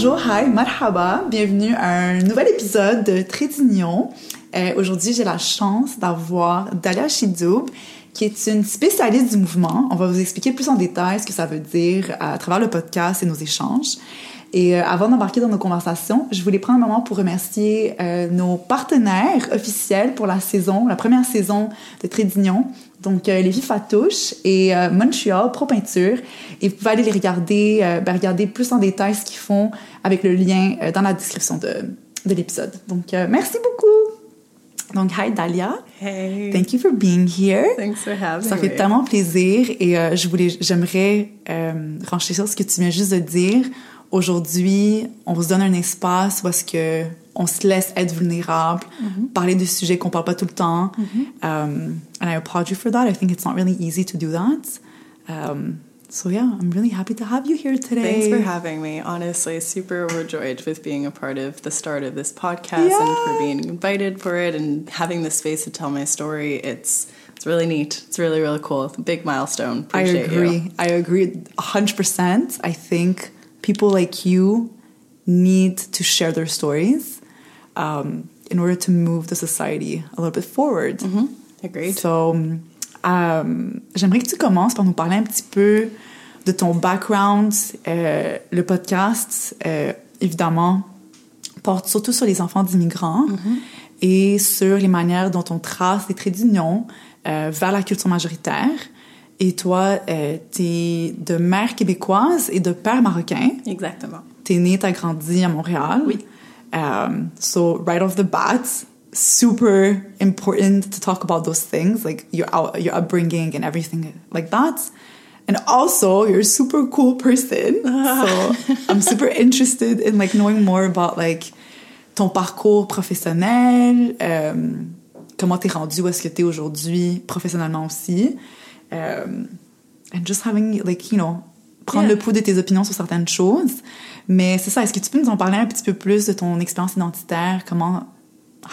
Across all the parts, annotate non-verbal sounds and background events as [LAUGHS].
bonjour, hi, marhaba, bienvenue à un nouvel épisode de Trédignon. Euh, Aujourd'hui, j'ai la chance d'avoir Dalia Chidoub, qui est une spécialiste du mouvement. On va vous expliquer plus en détail ce que ça veut dire à travers le podcast et nos échanges. Et euh, avant d'embarquer dans nos conversations, je voulais prendre un moment pour remercier euh, nos partenaires officiels pour la saison, la première saison de Trédignon. Donc, euh, Lévi Fatouche et euh, Montreal Pro Peinture. Et vous pouvez aller les regarder, ben, regarder plus en détail ce qu'ils font avec le lien dans la description de, de l'épisode. Donc, merci beaucoup. Donc, hi Dalia. Hey. Thank you for being here. Thanks for having Ça fait me. tellement plaisir et euh, je voulais, j'aimerais euh, sur ce que tu viens juste de dire. Aujourd'hui, on se donne un espace où est-ce que on se laisse être vulnérable, parler de sujets qu'on parle pas tout le temps. Um, and I applaud you for that. I think it's not really easy to do that. Um, so yeah, I'm really happy to have you here today. Thanks for having me. Honestly, super overjoyed with being a part of the start of this podcast and for being invited for it and having the space to tell my story. It's it's really neat. It's really really cool. It's a big milestone. I agree. You. I agree 100%. I think people like you need to share their stories um, in order to move the society a little bit forward. Agreed. So, um, j'aimerais que tu commences par nous parler un petit peu de ton background. Euh, le podcast, euh, évidemment, porte surtout sur les enfants d'immigrants et sur les manières dont on trace les traits d'union euh, vers la culture majoritaire. Et toi, euh, t'es de mère québécoise et de père marocain. Exactement. T'es né, t'as grandi à Montréal. Oui. Um, so right off the bat, super important to talk about those things, like your your upbringing and everything like that. And also, you're a super cool person. so [LAUGHS] I'm super interested in like knowing more about like ton parcours professionnel, um, comment t'es rendu où est-ce que t'es aujourd'hui professionnellement aussi, um, and just having like you know prendre Yeah. le pouls de tes opinions sur certaines choses. Mais c'est ça, est-ce que tu peux nous en parler un petit peu plus de ton expérience identitaire? Comment,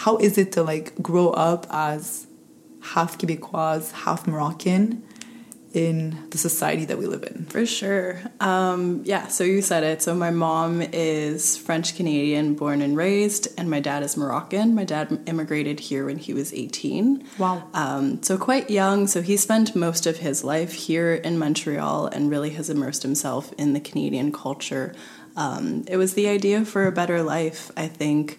how is it to like grow up as half Québécoise, half Moroccan? In the society that we live in? For sure. Um, yeah, so you said it. So my mom is French Canadian, born and raised, and my dad is Moroccan. My dad immigrated here when he was 18. Wow. Um, so quite young. So he spent most of his life here in Montreal and really has immersed himself in the Canadian culture. Um, it was the idea for a better life, I think.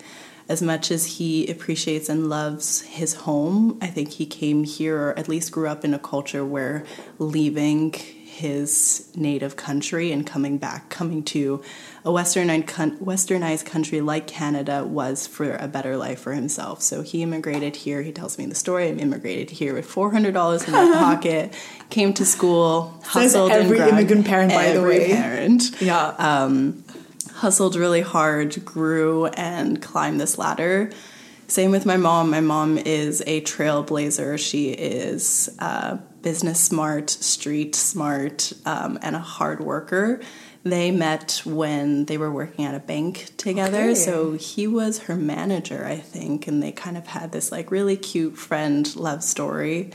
As much as he appreciates and loves his home, I think he came here, or at least grew up in a culture where leaving his native country and coming back, coming to a westernized, country like Canada was for a better life for himself. So he immigrated here. He tells me the story. I immigrated here with four hundred dollars in my [LAUGHS] pocket. Came to school, Says hustled. and every grabbed- immigrant parent, by the every way. parent Yeah. um, hustled really hard, grew, and climbed this ladder. Same with my mom. My mom is a trailblazer. She is uh, business smart, street smart, um, and a hard worker. They met when they were working at a bank together. Okay. So he was her manager, I think, and they kind of had this like really cute friend love story.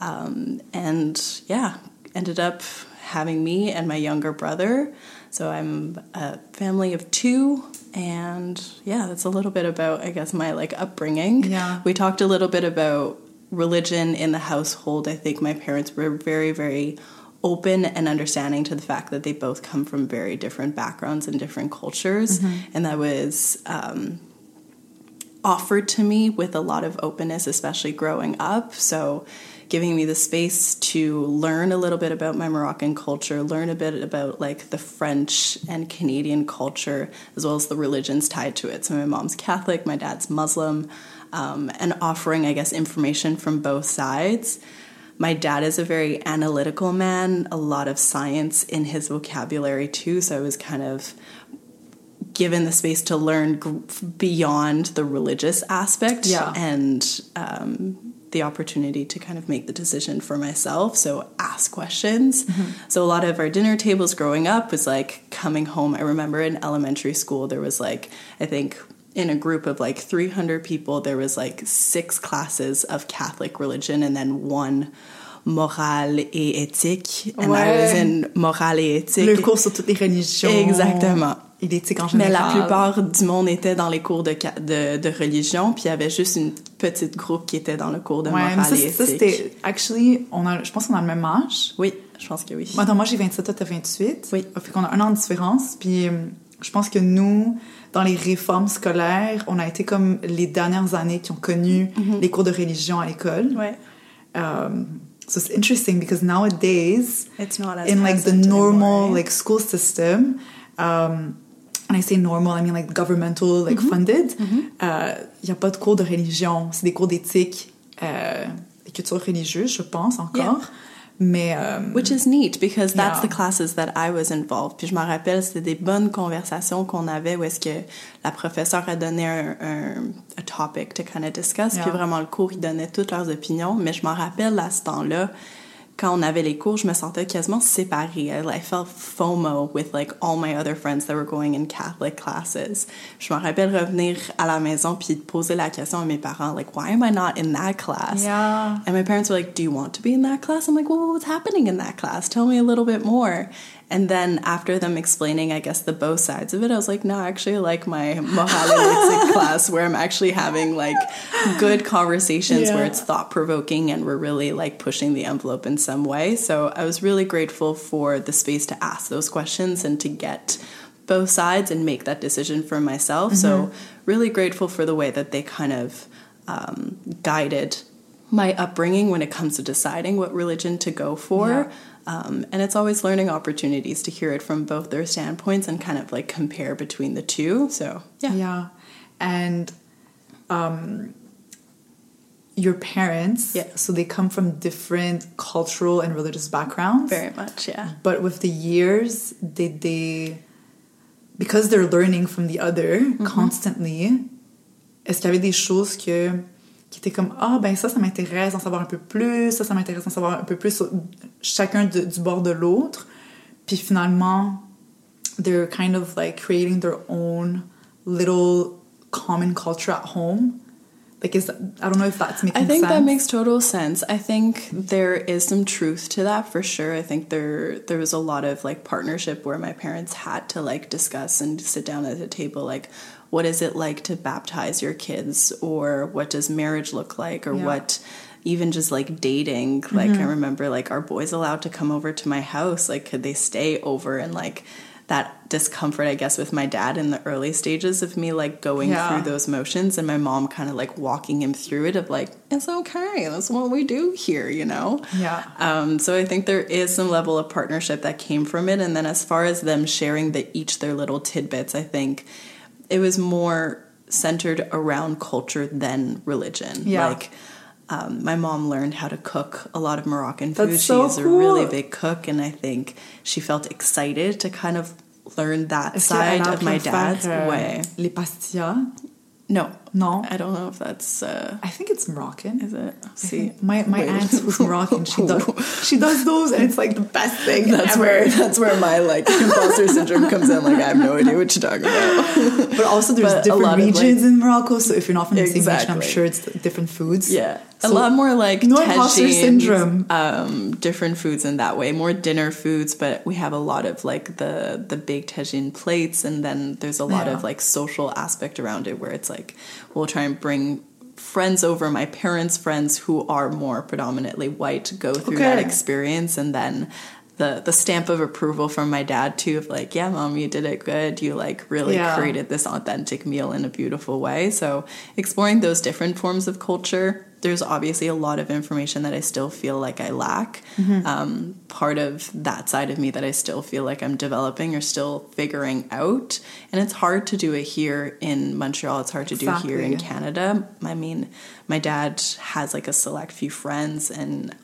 Um, and yeah, ended up having me and my younger brother. So I'm a family of two, and yeah, that's a little bit about I guess my like upbringing. Yeah. we talked a little bit about religion in the household. I think my parents were very very open and understanding to the fact that they both come from very different backgrounds and different cultures, and that was. Um, offered to me with a lot of openness, especially growing up. So, giving me the space to learn a little bit about my Moroccan culture, learn a bit about like the French and Canadian culture, as well as the religions tied to it. So, my mom's Catholic, my dad's Muslim, um, and offering, I guess, information from both sides. My dad is a very analytical man, a lot of science in his vocabulary too. So I was kind of given the space to learn beyond the religious aspect Yeah. and um, the opportunity to kind of make the decision for myself. So ask questions. Mm-hmm. So a lot of our dinner tables growing up was like coming home. I remember in elementary school there was like I think in a group of like 300 people there was like six classes of Catholic religion and then one morale et éthique and I was in morale et éthique Le cours sur toutes les religions. Exactement. Et en Mais général. la plupart du monde était dans les cours de, de, de religion, puis il y avait juste une petite groupe qui était dans le cours de Ouais, morale mais ça, c'était. Actually, on a, je pense qu'on a le même âge. Oui, je pense que oui. Attends, moi j'ai 27, toi t'as 28. Oui. Fait qu'on a un an de différence. Puis euh, je pense que nous, dans les réformes scolaires, on a été comme les dernières années qui ont connu les cours de religion à l'école. Ouais. Um, so it's interesting because nowadays, It's not as in like the normal anymore, right? like school system, um, and I say normal, I mean like governmental, like Mm-hmm. funded, il n'y a pas de cours de religion. C'est des cours d'éthique euh, et culture religieuse, je pense encore. Mais euh, Which is neat because that's Yeah. the classes that I was involved. Puis je me rappelle, c'était des bonnes conversations qu'on avait où est-ce que la professeure a donné un, un a topic to kind of discuss. Yeah. Puis vraiment le cours, ils donnaient toutes leurs opinions. Mais je m'en rappelle à ce temps-là, quand on avait les cours, je me sentais quasiment séparée. I, I felt FOMO with like all my other friends that were going in Catholic classes. Je me rappelle revenir à la maison puis poser la question à mes parents, like, why am I not in that class? Yeah. And my parents were like, Do you want to be in that class? I'm like, Well, what's happening in that class? Tell me a little bit more. And then after them explaining, I guess, the both sides of it, I was like, No, I actually like my morale et éthique [LAUGHS] class where I'm actually having like good conversations where it's thought provoking and we're really like pushing the envelope in some way. So I was really grateful for the space to ask those questions and to get both sides and make that decision for myself. So really grateful for the way that they kind of um, guided my upbringing when it comes to deciding what religion to go for. Yeah. Um, and it's always learning opportunities to hear it from both their standpoints and kind of like compare between the two. So yeah, Yeah. And um, your parents, Yeah. so they come from different cultural and religious backgrounds. very much, yeah. But with the years, did they, because they're learning from the other Mm-hmm. constantly, est-ce qu'il y avait des choses que, qui étaient comme Ah, ben ça, ça m'intéresse d'en savoir un peu plus, ça, ça m'intéresse d'en savoir un peu plus sur chacun de- du bord de l'autre. Puis finalement, they're kind of like creating their own little common culture at home. Like, is that, I don't know if that's making I think sense. that makes total sense. I think there is some truth to that for sure. I think there there was a lot of like partnership where my parents had to like discuss and sit down at a table like what is it like to baptize your kids? Or what does marriage look like? Or Yeah. what even just like dating like i remember like are boys allowed to come over to my house? Like could they stay over? And like that discomfort i guess with my dad in the early stages of me like going Yeah. through those motions and my mom kind of like walking him through it of like it's okay. That's what we do here you know? Yeah. um, so i think there is some level of partnership that came from it. And then as far as them sharing the each their little tidbits i think it was more centered around culture than religion Yeah. like um, my mom learned how to cook a lot of Moroccan That's food. so She's a really big cook, and I think she felt excited to kind of learn that side of my dad's way. Les pastillas? No, No. I don't know if that's uh, I think it's Moroccan. is it. See, My my Wait. aunt who's Moroccan, she does she does those, and it's like the best thing [LAUGHS] That's ever. where that's where my like imposter syndrome comes in. Like I have no idea what you're talking about. But also, there's But a different regions like- in Morocco, so if you're not from the same region, I'm sure it's different foods. Yeah, a lot more like No imposter syndrome. Um, different foods in that way, more dinner foods, but we have a lot of like the the big tagine plates, and then there's a lot Yeah. of like social aspect around it, where it's like we'll try and bring friends over, my parents' friends who are more predominantly white, go through that experience, and then. The, the stamp of approval from my dad too of like yeah mom you did it good you like really Yeah. created this authentic meal in a beautiful way. So, exploring those different forms of culture, there's obviously a lot of information that I still feel like I lack. Um, part of that side of me that I still feel like I'm developing or still figuring out. And it's hard to do it here in Montreal, it's hard to do here in Canada. I mean, my dad has like a select few friends and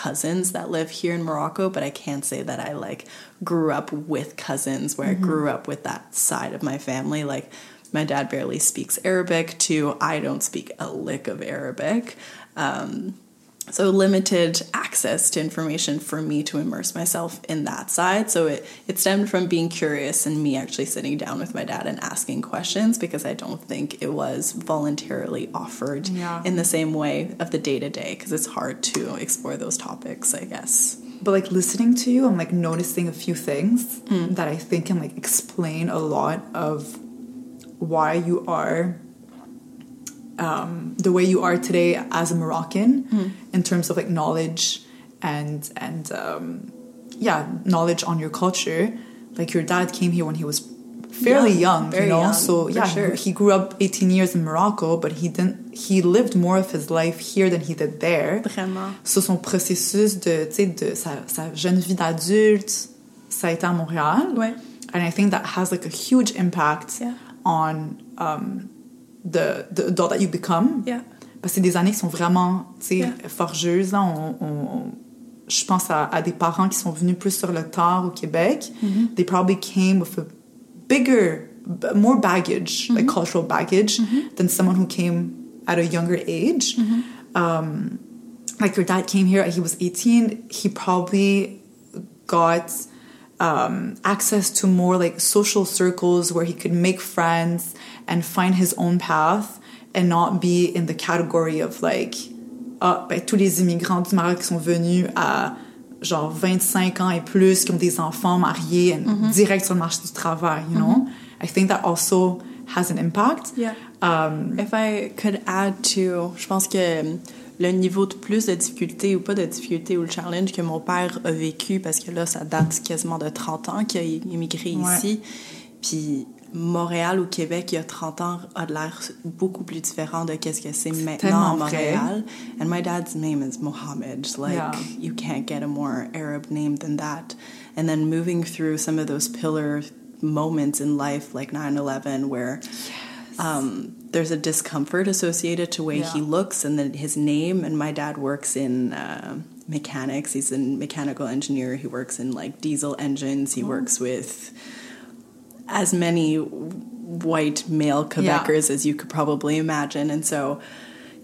cousins that live here in Morocco, but I can't say that I like grew up with cousins where I grew up with that side of my family. Like my dad barely speaks Arabic too. I don't speak a lick of Arabic. Um, so limited access to information for me to immerse myself in that side. So it, it stemmed from being curious and me actually sitting down with my dad and asking questions because i don't think it was voluntarily offered Yeah. in the same way of the day-to-day because it's hard to explore those topics i guess. But like listening to you, I'm like noticing a few things hmm. that I think can like explain a lot of why you are um, the way you are today as a Moroccan in terms of like knowledge and and um, yeah, knowledge on your culture. Like your dad came here when he was fairly Young, young, very you know. young, so yeah, sure. he, he grew up 18 years in Morocco, but he didn't. He lived more of his life here than he did there. Vraiment. So son processus de, tu sais, de sa, sa jeune vie d'adulte, ça a été à Montréal. Ouais. And I think that has like a huge impact Yeah. on um, the, the adult that you become. Yeah. Parce que des années qui sont vraiment, tu sais, Yeah. forgeuses. là. On, on- on- je pense à, à des parents qui sont venus plus sur le tard au Québec. Mm-hmm. They probably came with a bigger, more baggage, like Mm-hmm. cultural baggage, than someone who came at a younger age. Mm-hmm. Um, like your dad came here, he was 18. He probably got um, access to more like social circles where he could make friends and find his own path and not be in the category of like ah, ben, tous les immigrants du Maroc qui sont venus à genre 25 ans et plus, qui ont des enfants mariés and direct sur le marché du travail, you know? I think that also has an impact. Yeah. Um, If I could add to, je pense que le niveau de plus de difficulté ou pas de difficulté ou le challenge que mon père a vécu, parce que là, ça date quasiment de 30 ans qu'il a immigré Ouais. ici. Puis Montréal ou Québec, il y a 30 ans, a de l'air beaucoup plus différent de qu'est-ce que c'est maintenant à. Montréal. And my dad's name is Mohammed. Like, Yeah. you can't get a more Arab name than that. And then moving through some of those pillar moments in life, like 9 11, where um, there's a discomfort associated to the way Yeah. he looks and then his name. And my dad works in uh, mechanics. He's a mechanical engineer. He works in like diesel engines. He works with as many white male Quebecers as you could probably imagine. And so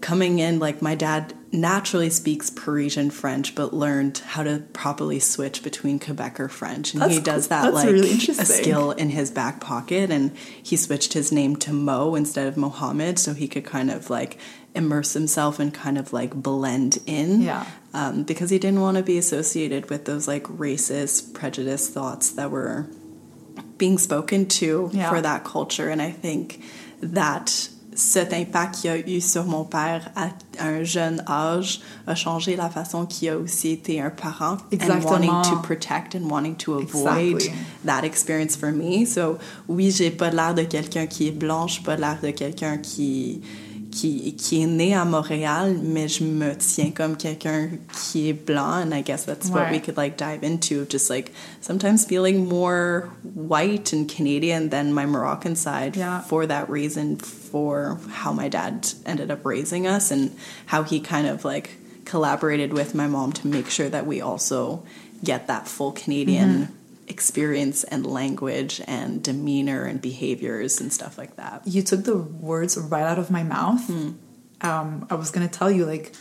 coming in, like my dad naturally speaks Parisian French, but learned how to properly switch between Quebecer French. And he does that That's like really a skill in his back pocket. And he switched his name to Mo instead of Mohammed so he could kind of like immerse himself and kind of like blend in Yeah. um, because he didn't want to be associated with those like racist, prejudiced thoughts that were being spoken to Yeah. for that culture. And I think that cet impact qu'il a eu sur mon père à un jeune âge a changé la façon qu'il a aussi été un parent and wanting Exactement. to protect and wanting to avoid Exactly. that experience for me. So oui, j'ai pas l'air de quelqu'un qui est blanche, pas l'air de quelqu'un qui qui, qui est né à Montréal, mais je me tiens comme quelqu'un qui est blanc, and I guess that's what we could like dive into, just like sometimes feeling more white and Canadian than my Moroccan side Yeah. for that reason, for how my dad ended up raising us and how he kind of like collaborated with my mom to make sure that we also get that full Canadian mm-hmm. Experience and language and demeanor and behaviors and stuff like that. you took the words right out of my mouth. Hmm. Um, I was gonna tell you like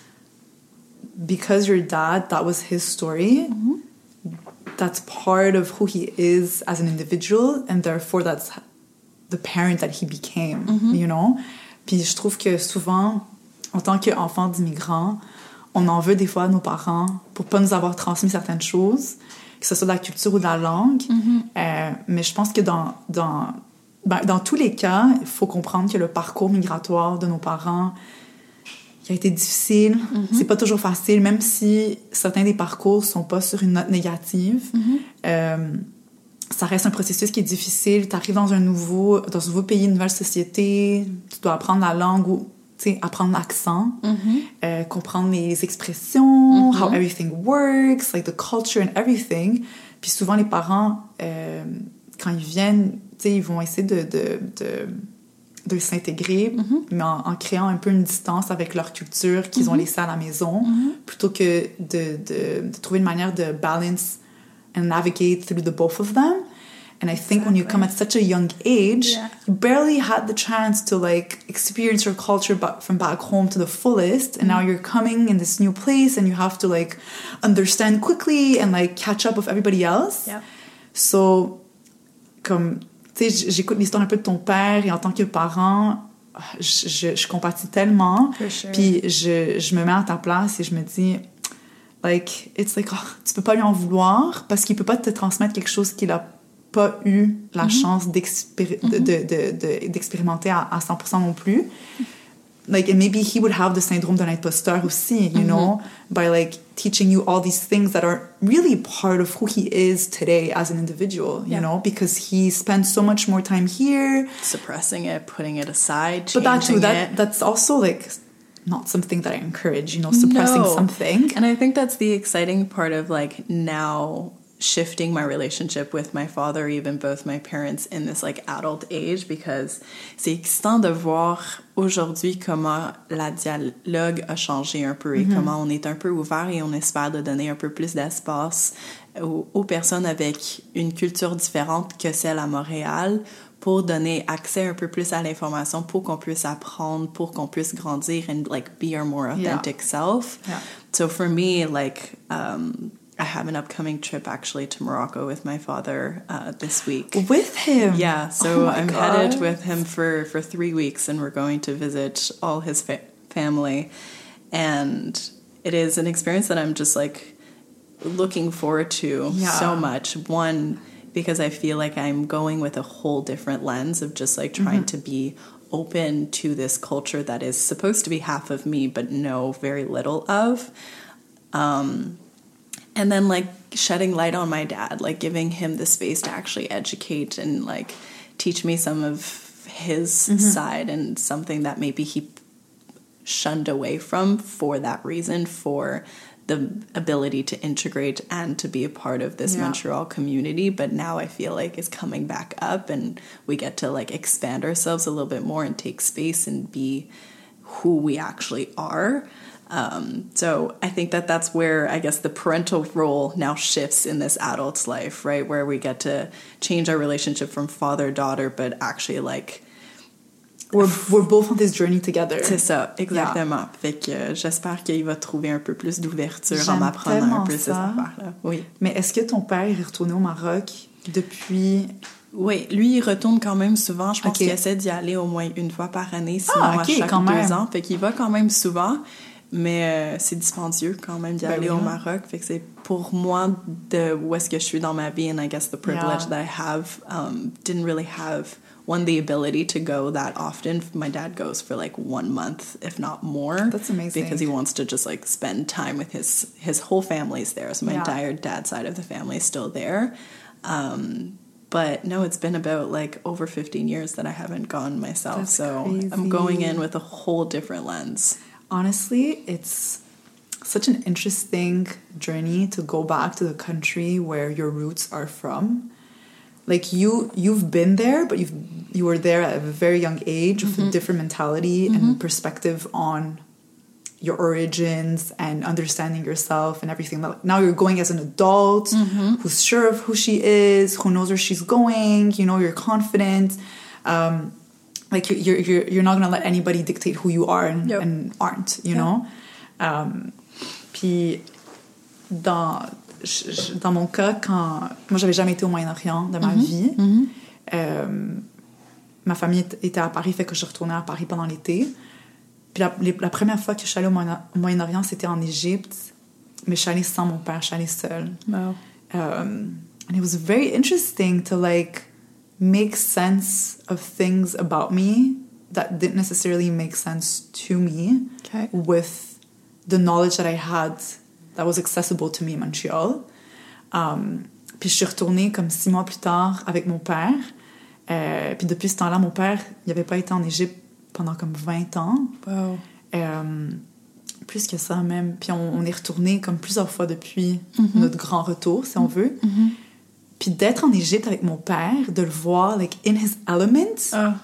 because your dad that was his story. Mm-hmm. That's part of who he is as an individual, and therefore that's the parent that he became. Mm-hmm. You know. Puis je trouve que souvent, en tant qu'enfant d'immigrants, on en veut des fois à nos parents pour pas nous avoir transmis certaines choses, que ce soit de la culture ou de la langue. Euh, mais je pense que dans, dans, ben, dans tous les cas, il faut comprendre que le parcours migratoire de nos parents il a été difficile. C'est pas toujours facile, même si certains des parcours sont pas sur une note négative. Euh, ça reste un processus qui est difficile. Tu arrives dans un nouveau, dans un nouveau pays, une nouvelle société, tu dois apprendre la langue ou apprendre l'accent, euh, comprendre les expressions, how everything works, like the culture and everything. Puis souvent, les parents, euh, quand ils viennent, ils vont essayer de, de, de, de s'intégrer, mais en, en créant un peu une distance avec leur culture qu'ils ont laissée à la maison, plutôt que de, de, de trouver une manière de balance and navigate through the both of them. And I think when you come at such a young age, Yeah. you barely had the chance to like experience your culture but from back home to the fullest. And now you're coming in this new place and you have to like understand quickly and like catch up with everybody else. Yeah. So, comme, tu sais, j'écoute l'histoire un peu de ton père et en tant que parent, je, je, je compatis tellement. Sure. Puis je, je me mets à ta place et je me dis, Like, it's like, oh, tu peux pas lui en vouloir parce qu'il peut pas te transmettre quelque chose qu'il a pas eu la mm-hmm. chance d'expéri- de- mm-hmm. de- de- de- à, à 100% non plus. Like, and maybe he would have the syndrome d'un imposteur aussi, you mm-hmm. know, by like teaching you all these things that are really part of who he is today as an individual, you Yeah. know, because he spends so much more time here. Suppressing it, putting it aside, But that too, that, it. that's also like not something that I encourage, you know, suppressing No. something. And I think that's the exciting part of like now shifting my relationship with my father, even both my parents in this like adult age, because c'est excitant de voir aujourd'hui comment la dialogue a changé un peu et comment on est un peu ouvert et on espère de donner un peu plus d'espace aux, aux personnes avec une culture différente que celle à Montréal pour donner accès un peu plus à l'information, pour qu'on puisse apprendre, pour qu'on puisse grandir and like be our more Yeah. authentic self. Yeah. So for me, like, um, I have an upcoming trip actually to Morocco with my father uh, this week. With him. Yeah, so Oh I'm God. headed with him for, for three weeks, and we're going to visit all his fa- family. And it is an experience that I'm just like looking forward to Yeah. so much. One, because I feel like I'm going with a whole different lens of just like trying Mm-hmm. to be open to this culture that is supposed to be half of me, but know very little of. Um, and then like shedding light on my dad, like giving him the space to actually educate and like teach me some of his mm-hmm. side and something that maybe he shunned away from for that reason for the ability to integrate and to be a part of this Yeah. Montreal community. But now I feel like it's coming back up and we get to like expand ourselves a little bit more and take space and be who we actually are um, so I think that that's where I guess the parental role now shifts in this adult's life, right? Where we get to change our relationship from father daughter, but actually like We're, we're both on this journey together. c'est ça, exactement. Fait que euh, j'espère qu'il va trouver un peu plus d'ouverture en m'apprenant un peu ces ça. affaires-là. Oui. Mais est-ce que ton père est retourné au Maroc depuis? Oui, lui, il retourne quand même souvent. Je pense Ok. qu'il essaie d'y aller au moins une fois par année, sinon Ah, ok, à chaque deux même. ans. Fait qu'il va quand même souvent, mais euh, c'est dispendieux quand même d'y Ben aller oui, au. Maroc. Fait que c'est pour moi de où est-ce que je suis dans ma vie, and I guess the privilege Yeah. that I have um, didn't really have one the ability to go that often. My dad goes for like one month, if not more. That's amazing. Because he wants to just like spend time with his his whole family's there. So my Yeah. entire dad's side of the family is still there. Um, but no, it's been about like over 15 years that I haven't gone myself. That's so crazy. I'm going in with a whole different lens. Honestly, it's such an interesting journey to go back to the country where your roots are from. Like you, you've been there, but you've you were there at a very young age with a mm-hmm. different mentality and mm-hmm. perspective on your origins and understanding yourself and everything. Now you're going as an adult mm-hmm. who's sure of who she is, who knows where she's going. You know, you're confident. Um, like you're, you're you're you're not gonna let anybody dictate who you are and, Yep. and aren't. You Yeah. know? Um, puis dans dans mon cas, quand moi j'avais jamais été au Moyen-Orient de ma vie, euh, ma famille était à Paris, fait que je retournais à Paris pendant l'été. Puis la, les- la première fois que je suis allée au Moyen-Orient, c'était en Égypte, mais je suis allée sans mon père, je suis allée seule. Wow. um, and it was very interesting to like make sense of things about me that didn't necessarily make sense to me Okay. with the knowledge that I had that was accessible to me in Montreal. Um, puis je suis retournée comme six mois plus tard avec mon père. Euh, puis depuis ce temps-là, mon père, il n'avait pas été en Égypte pendant comme 20 ans. Wow. Euh, plus que ça même. Puis on, on est retourné comme plusieurs fois depuis notre grand retour, si on veut. Puis d'être en Égypte avec mon père, de le voir like in his element Oh,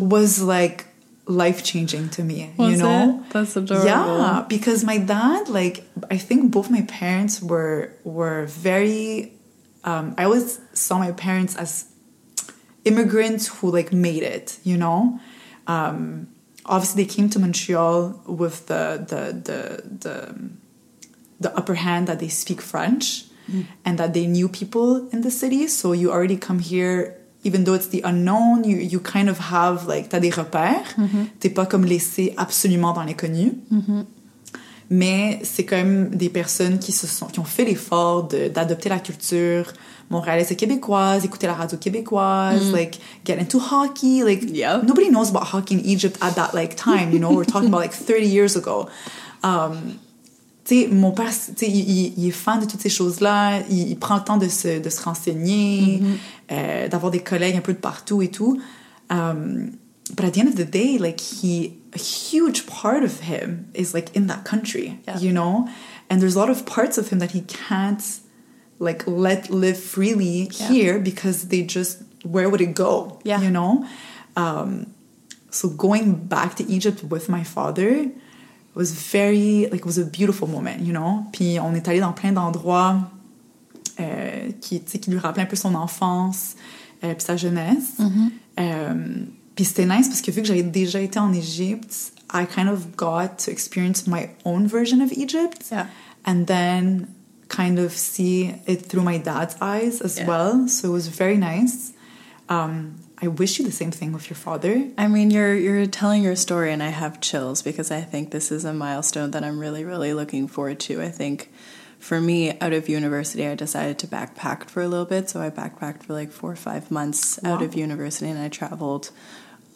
was like life changing to me. was you know? it? That's adorable. Yeah, because my dad, like, I think both my parents were were very. Um, I always saw my parents as immigrants who like made it. You know, um, obviously they came to Montreal with the the the the, the upper hand that they speak French Mm. and that they knew people in the city. So you already come here. Even though it's the unknown, you, you kind of have like t'as des repères. Mm-hmm. T'es pas comme laissé absolument dans l'inconnu. Mm-hmm. mais c'est quand même des personnes qui se sont qui ont fait l'effort d'adopter la culture montréalaise et québécoise, écouter la radio québécoise, mm. like get into hockey. Like Yep. nobody knows about hockey in Egypt at that like time. You know, we're talking about like 30 years ago. Um, tu sais, mon père, tu sais, il, il- est fan de toutes ces choses-là. Il, il prend le temps de se, de se renseigner, euh, d'avoir des collègues un peu de partout et tout. Um, but at the end of the day, like he, a huge part of him is like in that country, Yeah. you know. And there's a lot of parts of him that he can't like let live freely Yeah. here because they just where would it go? Yeah. you know. Um, so going back to Egypt with my father was very like it was a beautiful moment, you know. Puis on est allé dans plein d'endroits euh, qui, tu sais, qui lui rappelaient un peu son enfance euh, puis sa jeunesse. Euh, puis c'était nice parce que vu que j'avais déjà été en Égypte, I kind of got to experience my own version of Egypt. Yeah. And then kind of see it through my dad's eyes as Yeah. well. So it was very nice. Um, I wish you the same thing with your father. I mean, you're you're telling your story, and I have chills because I think this is a milestone that I'm really, really looking forward to. I think for me, out of university, I decided to backpack for a little bit. So I backpacked for like four or five months out of university, and I traveled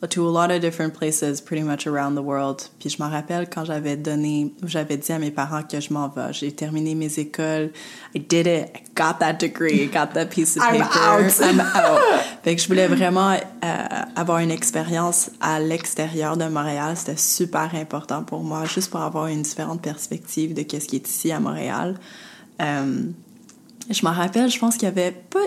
to a lot of different places pretty much around the world. Puis je me rappelle quand j'avais donné, j'avais dit à mes parents que je m'en vais. J'ai terminé mes écoles. I did it. I got that degree. Got that piece of I'm paper. out. [LAUGHS] I'm out. Fait que je voulais vraiment euh, avoir une expérience à l'extérieur de Montréal. C'était super important pour moi, juste pour avoir une différente perspective de qu'est-ce qui est ici à Montréal. Euh, je me rappelle, je pense qu'il y avait pas,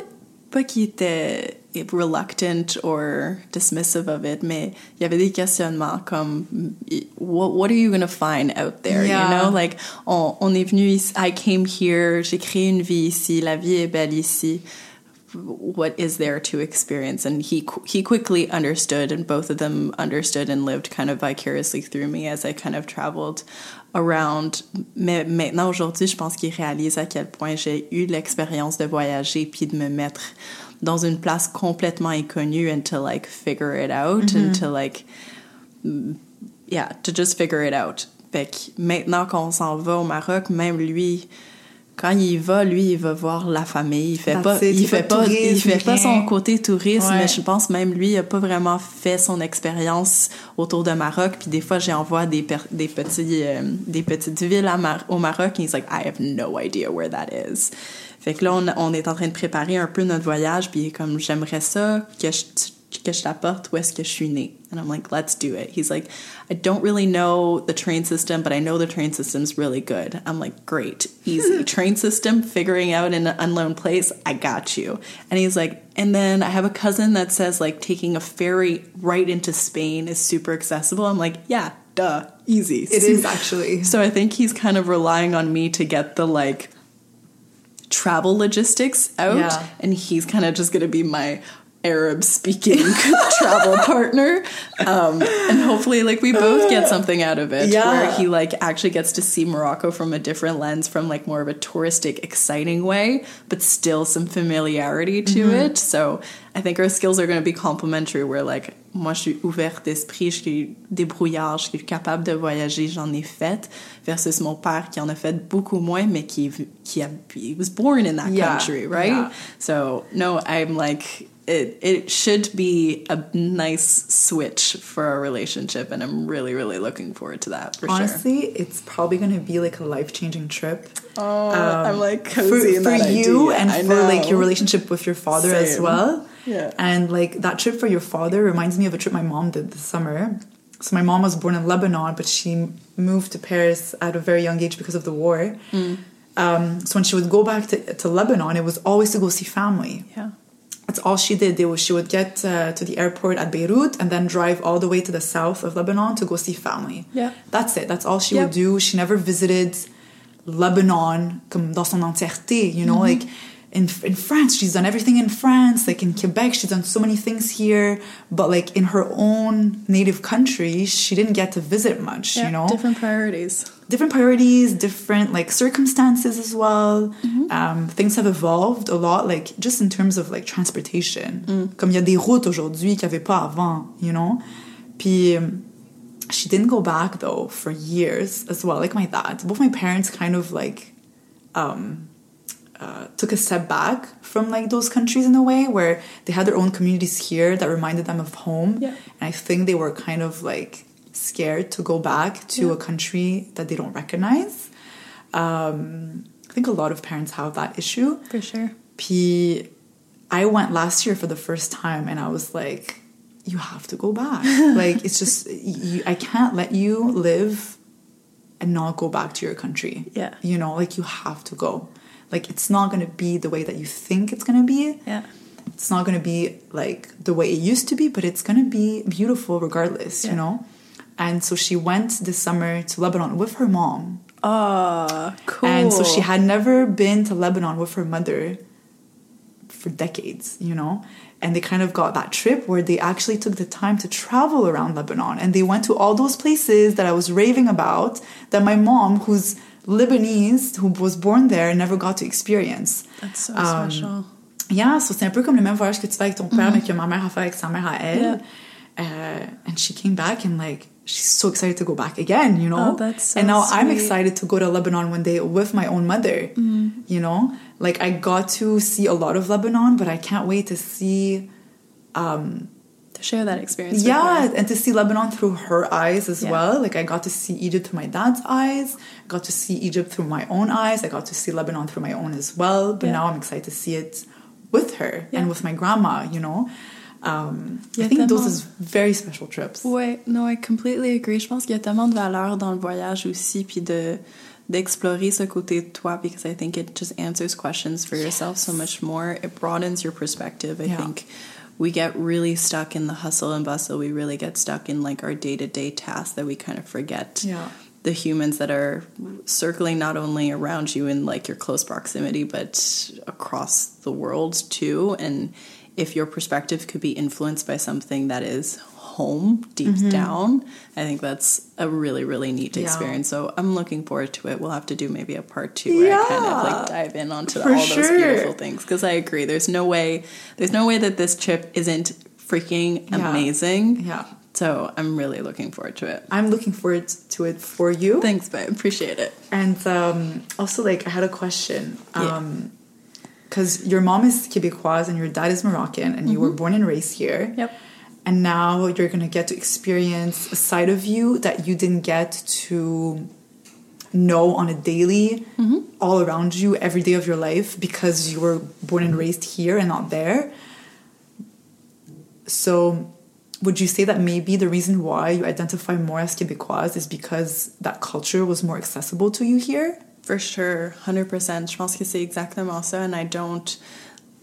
était eh, reluctant or dismissive of it, mais il um, y avait des questionnements comme what, what are you going to find out there, Yeah. you know? Like, on, on est venu ici, I came here, j'ai créé une vie ici, la vie est belle ici. What is there to experience? And he he quickly understood, and both of them understood and lived kind of vicariously through me as I kind of traveled around. Mais maintenant, aujourd'hui, je pense qu'il réalise à quel point j'ai eu l'expérience de voyager puis de me mettre dans une place complètement inconnue and to like figure it out and to like yeah, to just figure it out. Fait que maintenant qu'on s'en va au Maroc, même lui, quand il y va, lui, il va voir la famille. Il fait That's pas, il Il fait pas, tourisme, il fait pas son côté touriste, Ouais. mais je pense même lui, il a pas vraiment fait son expérience autour de Maroc. Puis des fois, j'envoie des, des petits, euh, des petites villes à Mar- au Maroc, et he's like, I have no idea where that is. Fait que là, on, on est en train de préparer un peu notre voyage, puis comme j'aimerais ça que je, que je t'apporte où est-ce que je suis née. And I'm like, let's do it. He's like, I don't really know the train system, but I know the train system's really good. I'm like, great, easy. [LAUGHS] train system, figuring out in an unknown place, I got you. And he's like, and then I have a cousin that says like taking a ferry right into Spain is super accessible. I'm like, yeah, duh, easy. It is [LAUGHS] actually. So I think he's kind of relying on me to get the like travel logistics out, Yeah. and he's kind of just going to be my Arab speaking [LAUGHS] travel partner. Um, and hopefully, like, we both get something out of it Yeah. where he like actually gets to see Morocco from a different lens, from like more of a touristic, exciting way, but still some familiarity to it. So I think our skills are going to be complementary. Where like, moi, je suis ouverte d'esprit, je suis débrouillard, je suis capable de voyager, j'en ai fait, versus mon père qui en a fait beaucoup moins, mais qui, qui a, he was born in that Yeah, country, right? yeah. So no, I'm like it. It should be a nice switch for our relationship, and I'm really, really looking forward to that for sure. Honestly, it's probably going to be like a life changing trip. Oh, I'm like for, cozy in for you idea. and I for like your relationship with your father as well. Yeah. And like that trip for your father reminds me of a trip my mom did this summer. So my mom was born in Lebanon, but she moved to Paris at a very young age because of the war. Mm. Um, so when she would go back to, to Lebanon, it was always to go see family. Yeah. That's all she did. They was, she would get uh, to the airport at Beirut and then drive all the way to the south of Lebanon to go see family. Yeah. That's it. That's all she Yep. would do. She never visited Lebanon comme dans son entièreté, you know, Mm-hmm. like in in France, she's done everything in France. Like in Quebec, she's done so many things here, but like in her own native country, she didn't get to visit much, Yeah, you know different priorities. different priorities, different like circumstances as well. Mm-hmm. Um, things have evolved a lot, like just in terms of like transportation. Mm. Comme il y a des routes aujourd'hui qu'il n'y avait pas avant, you know. Puis, euh, she didn't go back though for years as well, like my dad. Both my parents kind of like um, uh, took a step back from like those countries in a way where they had their own communities here that reminded them of home. Yeah. And I think they were kind of like scared to go back to Yeah. a country that they don't recognize. Um, I think a lot of parents have that issue. For sure. p i went last year for the first time and I was like, you have to go back. [LAUGHS] like, it's just, you, I can't let you live and not go back to your country. Yeah. You know, like, you have to go. Like, it's not going to be the way that you think it's going to be. Yeah. It's not going to be like the way it used to be, but it's going to be beautiful regardless, Yeah. you know? And so she went this summer to Lebanon with her mom. Oh, cool. And so she had never been to Lebanon with her mother for decades, you know? And they kind of got that trip where they actually took the time to travel around Lebanon and they went to all those places that I was raving about that my mom, who's Lebanese, who was born there, never got to experience. That's so Um, special. Yeah, so c'est un peu comme le même voyage que tu fais avec ton père, mais que ma mère a fait avec sa mère à elle. Yeah. Uh, and she came back and like she's so excited to go back again, you know. Oh, that's so and now I'm excited to go to Lebanon one day with my own mother. You know, like I got to see a lot of Lebanon, but I can't wait to see. To share that experience. Yeah, and to see Lebanon through her eyes as Yeah. well. Like I got to see Egypt through my dad's eyes, I got to see Egypt through my own eyes. I got to see Lebanon through my own as well. But Yeah. now I'm excited to see it with her Yeah. and with my grandma. You know, um, I think those is very special trips. Ouais, no, I completely agree. Je pense qu'il y a tellement de valeur dans le voyage aussi, puis de d'explorer ce côté de toi, because I think it just answers questions for yourself so much more. It broadens your perspective. I Yeah. think we get really stuck in the hustle and bustle. We really get stuck in like our day to day tasks that we kind of forget. Yeah. The humans that are circling not only around you in like your close proximity, but across the world too. And if your perspective could be influenced by something that is home deep down, I think that's a really, really neat Mm-hmm. Yeah. experience. So I'm looking forward to it. We'll have to do maybe a part two where I kind of like dive in onto For all those sure. beautiful things. Because I agree, there's no way, there's no way that this trip isn't freaking Yeah. amazing. Yeah. So I'm really looking forward to it. I'm looking forward to it for you. Thanks, babe. Appreciate it. And um, also, like, I had a question. Yeah. Um, because your mom is Quebecoise and your dad is Moroccan, and you were born and raised here. Mm-hmm. Yep. And now you're gonna get to experience a side of you that you didn't get to know on a daily, Mm-hmm. all around you, every day of your life because you were born and raised here and not there. So, would you say that maybe the reason why you identify more as Quebecoise is because that culture was more accessible to you here? For sure, 100%. Je pense que c'est exactement ça. And I don't,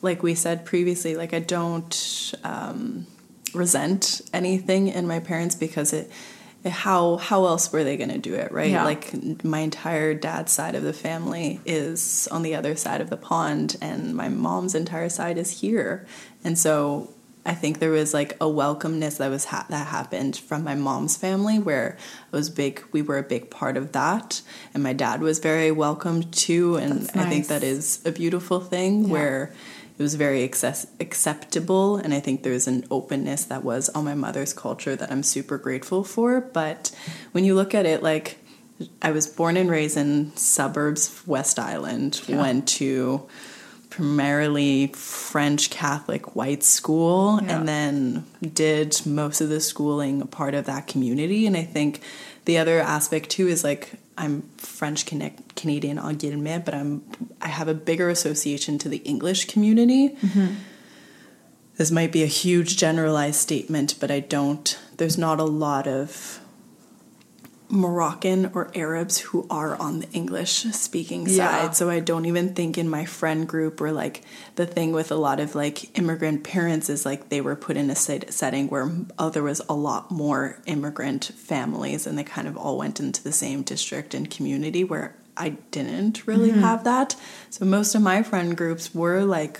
like we said previously, like I don't um, resent anything in my parents because it, how how else were they going to do it, right? Yeah. Like my entire dad's side of the family is on the other side of the pond, and my mom's entire side is here. And so I think there was like a welcomeness that was ha- that happened from my mom's family where it was big. We were a big part of that, and my dad was very welcomed too. And That's I think that is a beautiful thing Yeah. where it was very access- acceptable, and I think there's an openness that was on my mother's culture that I'm super grateful for. But when you look at it, like I was born and raised in suburbs, West Island, Yeah. went to primarily French Catholic white school Yeah. and then did most of the schooling a part of that community. And I think the other aspect too is like I'm French Cana- Canadian en guillemets, but I'm I have a bigger association to the English community. Mm-hmm. This might be a huge generalized statement, but I don't. There's not a lot of Moroccan or Arabs who are on the English speaking Yeah. side. So I don't even think in my friend group or like the thing with a lot of like immigrant parents is like they were put in a set- setting where oh, there was a lot more immigrant families and they kind of all went into the same district and community where I didn't really Mm-hmm. have that. So most of my friend groups were like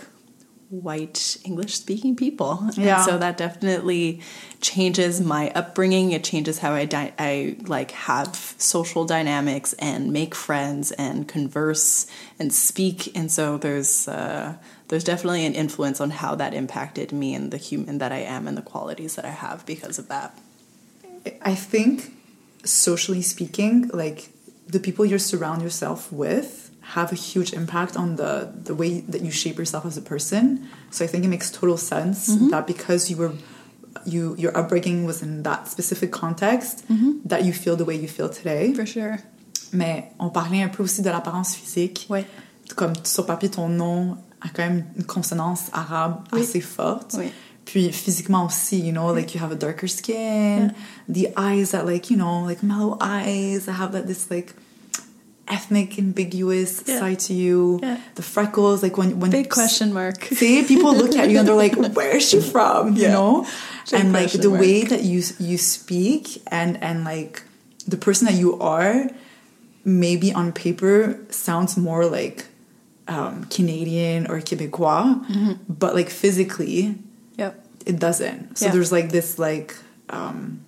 white English speaking people. And Yeah. so that definitely changes my upbringing. It changes how I di- I like have social dynamics and make friends and converse and speak. And so there's uh, there's definitely an influence on how that impacted me and the human that I am and the qualities that I have because of that. I think socially speaking, like the people you surround yourself with have a huge impact on the the way that you shape yourself as a person. So I think it makes total sense mm-hmm. that because you were you your upbringing was in that specific context mm-hmm. that you feel the way you feel today. For sure. Mais on parlait un peu aussi de l'apparence physique. Ouais. Comme sur papier, ton nom a quand même une consonance arabe Oui. assez forte. Oui. Puis physiquement aussi, you know, like you have a darker skin, the eyes that like, you know, like mellow eyes that have that this like ethnic ambiguous Yeah. side to you. Yeah. The freckles, like when when Big question mark. [LAUGHS] See, people look at you and they're like, "Where is she from?" You Yeah. know, Big and like the mark. way that you you speak and and like the person that you are, maybe on paper sounds more like um, Canadian or Quebecois, Mm-hmm. but like physically, Yep. it doesn't. So there's like this like um,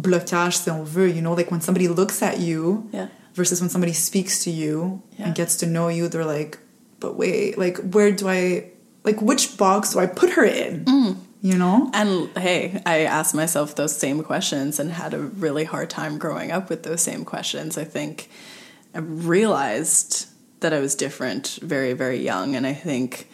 blocage, si on veut. You know, like when somebody looks at you Yeah. Versus when somebody speaks to you Yeah. and gets to know you, they're like, but wait, like where do I, like which box do I put her in? Mm. You know? And hey, I asked myself those same questions and had a really hard time growing up with those same questions. I think I realized that I was different very, very young. And I think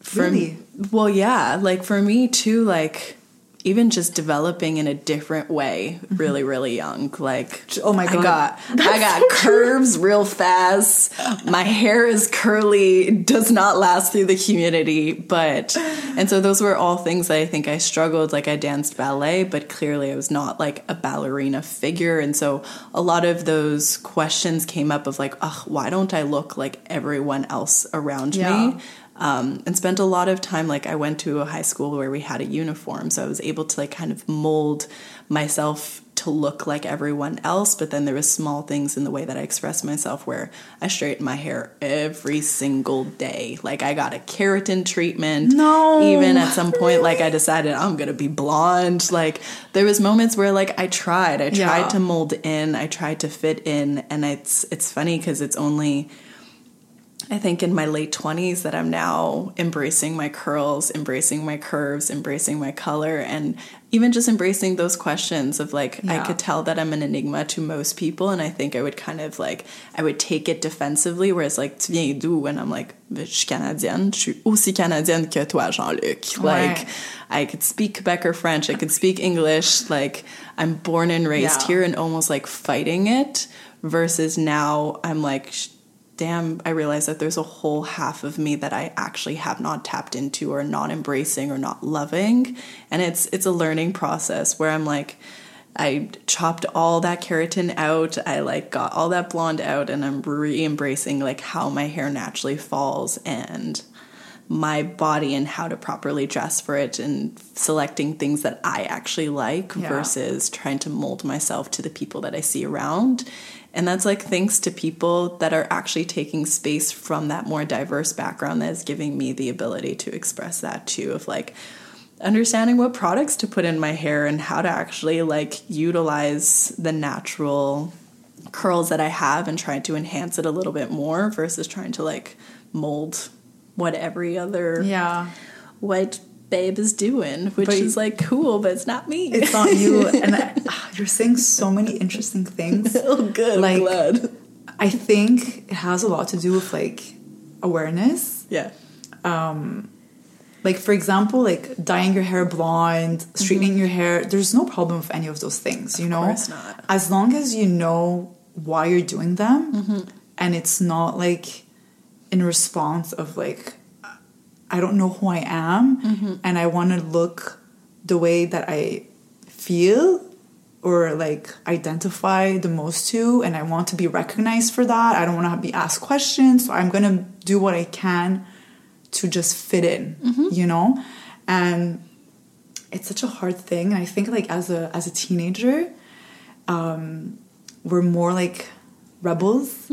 for Really? well, yeah, like for me too, like even just developing in a different way really mm-hmm. really young like Oh my i God. got [LAUGHS] i got curves real fast my hair is curly does not last through the humidity but and so those were all things that i think i struggled like i danced ballet but clearly i was not like a ballerina figure and so a lot of those questions came up of like ugh why don't i look like everyone else around Yeah. me um, and spent a lot of time like i went to a high school where we had a uniform so i was able to like kind of mold myself to look like everyone else but then there was small things in the way that i expressed myself where i straightened my hair every single day. Like i got a keratin treatment. No, even at some point like i decided i'm gonna be blonde. Like there was moments where like i tried. I tried Yeah. to mold in. I tried to fit in. And it's it's funny because it's only I think in my late 20s that I'm now embracing my curls, embracing my curves, embracing my color, and even just embracing those questions of like, Yeah. I could tell that I'm an enigma to most people. And I think I would kind of like, I would take it defensively, whereas like, tu viens d'où? And I'm like, je suis canadienne, je suis aussi canadienne que toi, Jean-Luc. Like, Right. I could speak Quebec or French, I could speak English. Like, I'm born and raised Yeah. here and almost like fighting it versus now I'm like, damn, I realize that there's a whole half of me that I actually have not tapped into or not embracing or not loving. And it's it's a learning process where I'm like I chopped all that keratin out. I like got all that blonde out and I'm re-embracing like how my hair naturally falls and my body and how to properly dress for it and selecting things that I actually like Yeah. versus trying to mold myself to the people that I see around. And that's like thanks to people that are actually taking space from that more diverse background that is giving me the ability to express that too of like understanding what products to put in my hair and how to actually like utilize the natural curls that I have and try to enhance it a little bit more versus trying to like mold what every other Yeah. white babe is doing, which But- is like cool, but it's not me. It's not you. [LAUGHS] and I, ah, you're saying so many interesting things. [LAUGHS] oh, good. Like- I'm glad. I think it has a lot to do with like awareness. Yeah. Like for example, like dyeing your hair blonde, straightening your hair, there's no problem with any of those things, you know? course not. As long as you know why you're doing them Mm-hmm. and it's not like in response of like I don't know who I am Mm-hmm. and I want to look the way that I feel or like identify the most to and I want to be recognized for that. I don't want to be asked questions, so I'm going to do what I can to just fit in, you know? And it's such a hard thing. And I think like as a as a teenager, um, we're more like rebels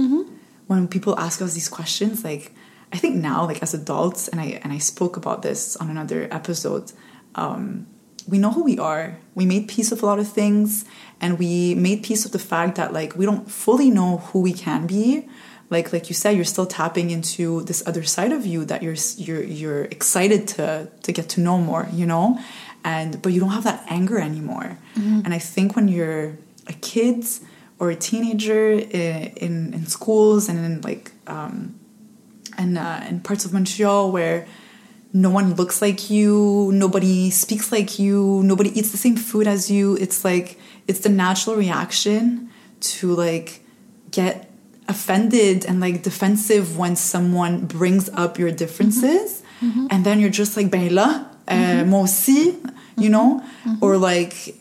when people ask us these questions. Like I think now, like as adults, and I and I spoke about this on another episode. Um, we know who we are. We made peace with a lot of things, and we made peace with the fact that like we don't fully know who we can be. Like like you said, you're still tapping into this other side of you that you're you're you're excited to to get to know more. You know, and but you don't have that anger anymore. And I think when you're a kid or a teenager in in, in schools and in like um, and uh, in parts of Montreal where no one looks like you, nobody speaks like you, nobody eats the same food as you. It's like it's the natural reaction to like get offended and like defensive when someone brings up your differences mm-hmm. and then you're just like ben là euh, mm-hmm. moi aussi you know mm-hmm. or like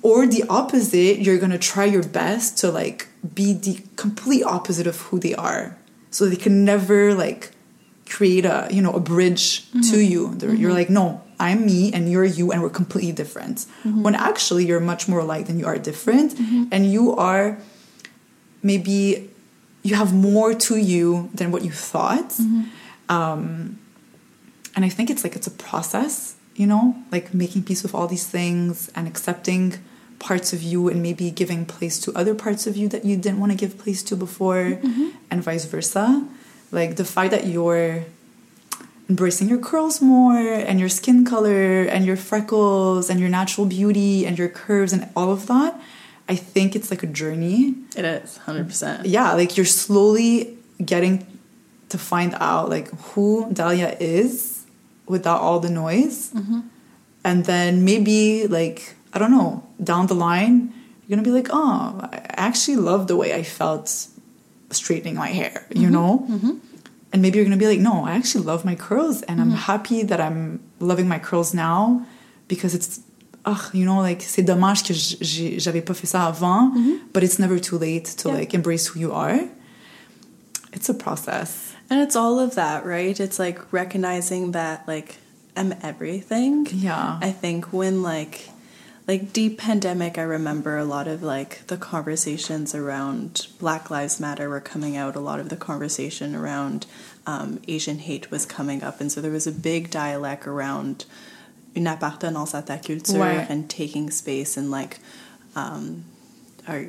or the opposite you're gonna try your best to like be the complete opposite of who they are so they can never like create a you know a bridge mm-hmm. to you mm-hmm. you're like no i'm me and you're you and we're completely different mm-hmm. when actually you're much more alike than you are different mm-hmm. and you are maybe you have more to you than what you thought mm-hmm. um, and i think it's like it's a process you know like making peace with all these things and accepting parts of you and maybe giving place to other parts of you that you didn't want to give place to before mm-hmm. and vice versa like the fact that you're embracing your curls more and your skin color and your freckles and your natural beauty and your curves and all of that i think it's like a journey it is 100% yeah like you're slowly getting to find out like who dalia is without all the noise mm-hmm. and then maybe like i don't know down the line you're gonna be like oh i actually love the way i felt straightening my hair, you mm-hmm. know? Mm-hmm. And maybe you're gonna be like, no, I actually love my curls and I'm mm-hmm. happy that I'm loving my curls now because it's, ugh, you know, like, c'est dommage que j'avais pas fait ça avant, mm-hmm. but it's never too late to yeah. like embrace who you are. It's a process. And it's all of that, right? It's like recognizing that, like, I'm everything. Yeah. I think when, like, like deep pandemic i remember a lot of like the conversations around black lives matter were coming out. A lot of the conversation around um, asian hate was coming up. And so there was a big dialect around une appartenance à ta culture ouais. and taking space and like um, are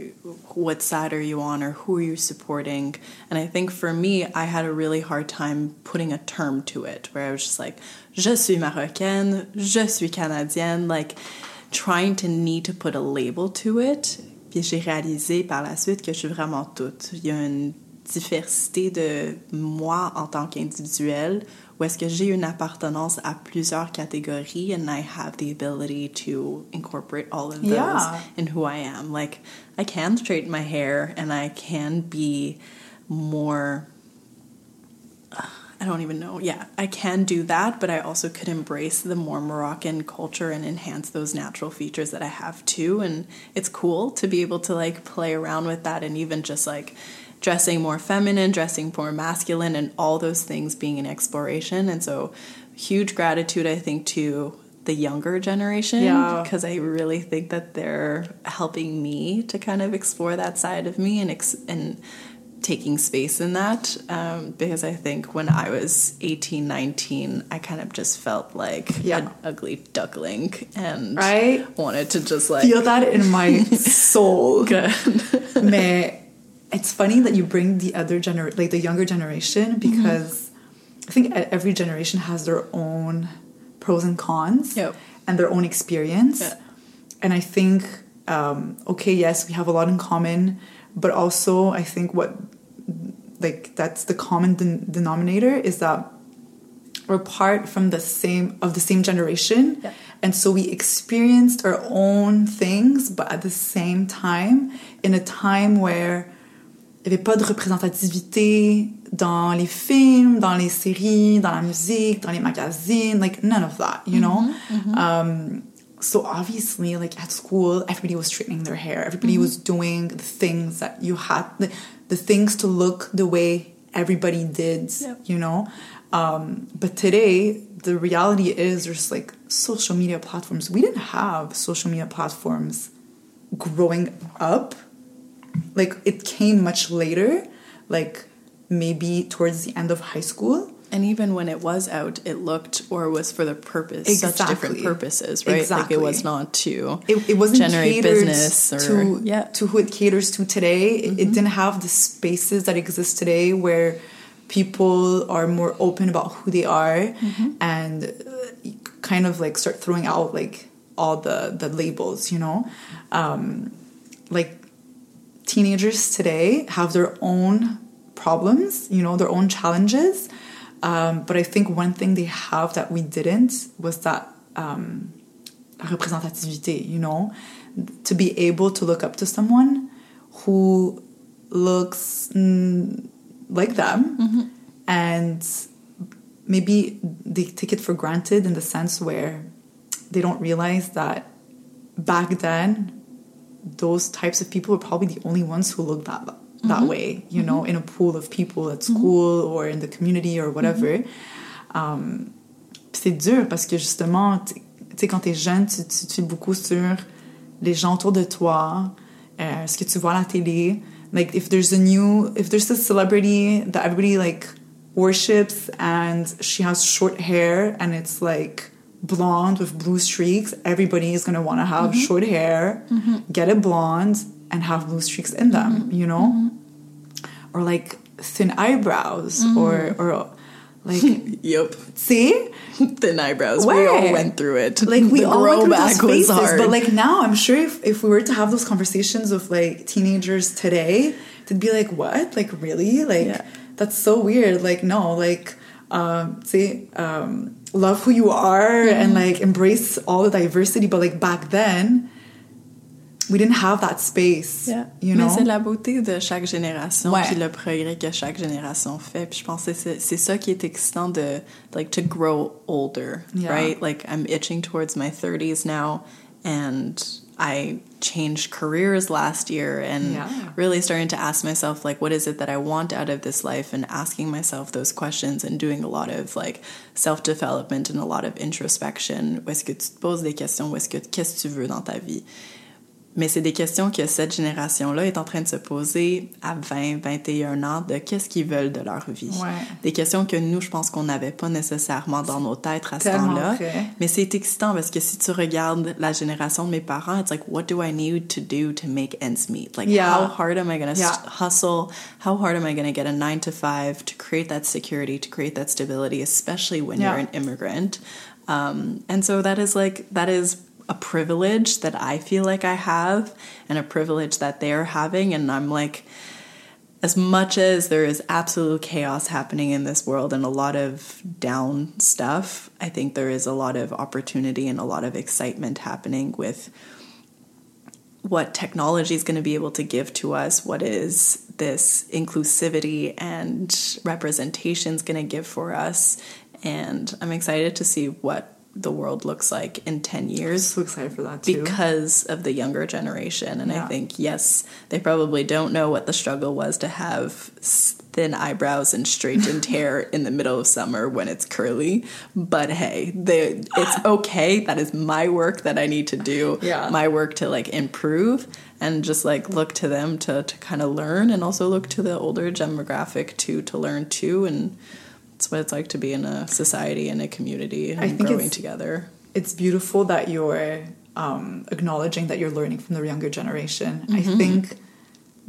what side are you on or who are you supporting? And i think for me i had a really hard time putting a term to it where i was just like je suis marocaine je suis canadienne like trying to need to put a label to it. Puis j'ai réalisé par la suite que je suis vraiment toute. Il y a une diversité de moi en tant qu'individuel où est-ce que j'ai une appartenance à plusieurs catégories and I have the ability to incorporate all of those yeah. in who I am. Like I can straighten my hair and I can be more I don't even know. Yeah, I can do that, but I also could embrace the more Moroccan culture and enhance those natural features that I have too. And it's cool to be able to like play around with that and even just like dressing more feminine, dressing more masculine, and all those things being an exploration. And so, huge gratitude, I think, to the younger generation because yeah. I really think that they're helping me to kind of explore that side of me and ex- and taking space in that um, because I think when I was 18, 19, I kind of just felt like yeah. an ugly duckling and right? wanted to just like feel that in my soul. [LAUGHS] Good. [LAUGHS] It's funny that you bring the other generation, like the younger generation mm-hmm. because mm-hmm. I think every generation has their own pros and cons yep. and their own experience. Yeah. And I think um, okay, yes, we have a lot in common, but also I think what like that's the common den- denominator is that we're part from the same of the same generation yeah. and so we experienced our own things but at the same time in a time where il n'y avait pas de représentativité dans les films, dans les séries, dans la musique, dans les magazines, like none of that, you know? Mm-hmm, mm-hmm. Um, so obviously, like at school, everybody was straightening their hair. Everybody mm-hmm. was doing the things that you had the things to look the way everybody did, yep. you know? Um, but today, the reality is there's like social media platforms. We didn't have social media platforms growing up. Like it came much later, like maybe towards the end of high school. And even when it was out, it looked or was for the purpose, exactly. such different purposes, right? Exactly. Like it was not to it, it wasn't generate business or to, yeah. to who it caters to today. Mm-hmm. It, it didn't have the spaces that exist today where people are more open about who they are mm-hmm. and uh, kind of like start throwing out like all the the labels, you know, um, like teenagers today have their own problems, you know, their own challenges. Um, but I think one thing they have that we didn't was that um, representativité, you know, to be able to look up to someone who looks mm, like them mm-hmm. and maybe they take it for granted in the sense where they don't realize that back then those types of people were probably the only ones who looked that that mm-hmm. way you mm-hmm. know in a pool of people at mm-hmm. school or in the community or whatever mm-hmm. um, c'est dur parce que justement tu sais quand t'es jeune tu, tu, tu beaucoup sur les gens autour de toi euh, ce que tu vois à la télé like if there's a new if there's a celebrity that everybody like worships and she has short hair and it's like blonde with blue streaks, everybody is going to want to have mm-hmm. short hair, mm-hmm. get it blonde, and have blue streaks in them, mm-hmm. you know? Mm-hmm. Or like thin eyebrows, mm-hmm. or, or like. [LAUGHS] yep. See? [LAUGHS] Thin eyebrows. Where? We all went through it. Like, we the all went through those phases. But like now, I'm sure if, if we were to have those conversations with like teenagers today, they'd be like, what? Like, really? Like, yeah. that's so weird. Like, no, like, um, see, um, love who you are mm-hmm. and like embrace all the diversity. But like back then, we didn't have that space. Yeah. You know? Mais c'est la beauté de chaque génération puis le progrès que chaque génération fait. Puis je pense que c'est ça qui est excitant de like to grow older, yeah. right? Like I'm itching towards my 30s now and I changed careers last year and yeah. really starting to ask myself like what is it that I want out of this life and asking myself those questions and doing a lot of like self-development and a lot of introspection. Où est-ce que tu te poses des questions? Où est-ce que qu'est-ce que tu veux dans ta vie? Mais c'est des questions que cette génération-là est en train de se poser à 20, 21 ans de qu'est-ce qu'ils veulent de leur vie. Ouais. Des questions que nous, je pense qu'on n'avait pas nécessairement dans nos têtes à ce temps-là. Mais c'est excitant parce que si tu regardes la génération de mes parents, it's like, what do I need to do to make ends meet? Like, yeah. how hard am I going to yeah. hustle? How hard am I going to get a nine to five to create that security, to create that stability, especially when yeah. you're an immigrant? Um, and so that is like, that is a privilege that I feel like I have and a privilege that they're having. And I'm like, as much as there is absolute chaos happening in this world and a lot of down stuff, I think there is a lot of opportunity and a lot of excitement happening with what technology is going to be able to give to us, what is this inclusivity and representation is going to give for us. And I'm excited to see what the world looks like in 10 years. So excited for that too. Because of the younger generation. And yeah. I think, yes, they probably don't know what the struggle was to have thin eyebrows and straightened [LAUGHS] hair in the middle of summer when it's curly. But hey, they, it's [LAUGHS] okay. That is my work that I need to do. Yeah. My work to like improve and just like look to them to, to kind of learn and also look to the older demographic too to learn too and it's what it's like to be in a society and a community and I think growing together. It's beautiful that you're um, acknowledging that you're learning from the younger generation. Mm-hmm. I think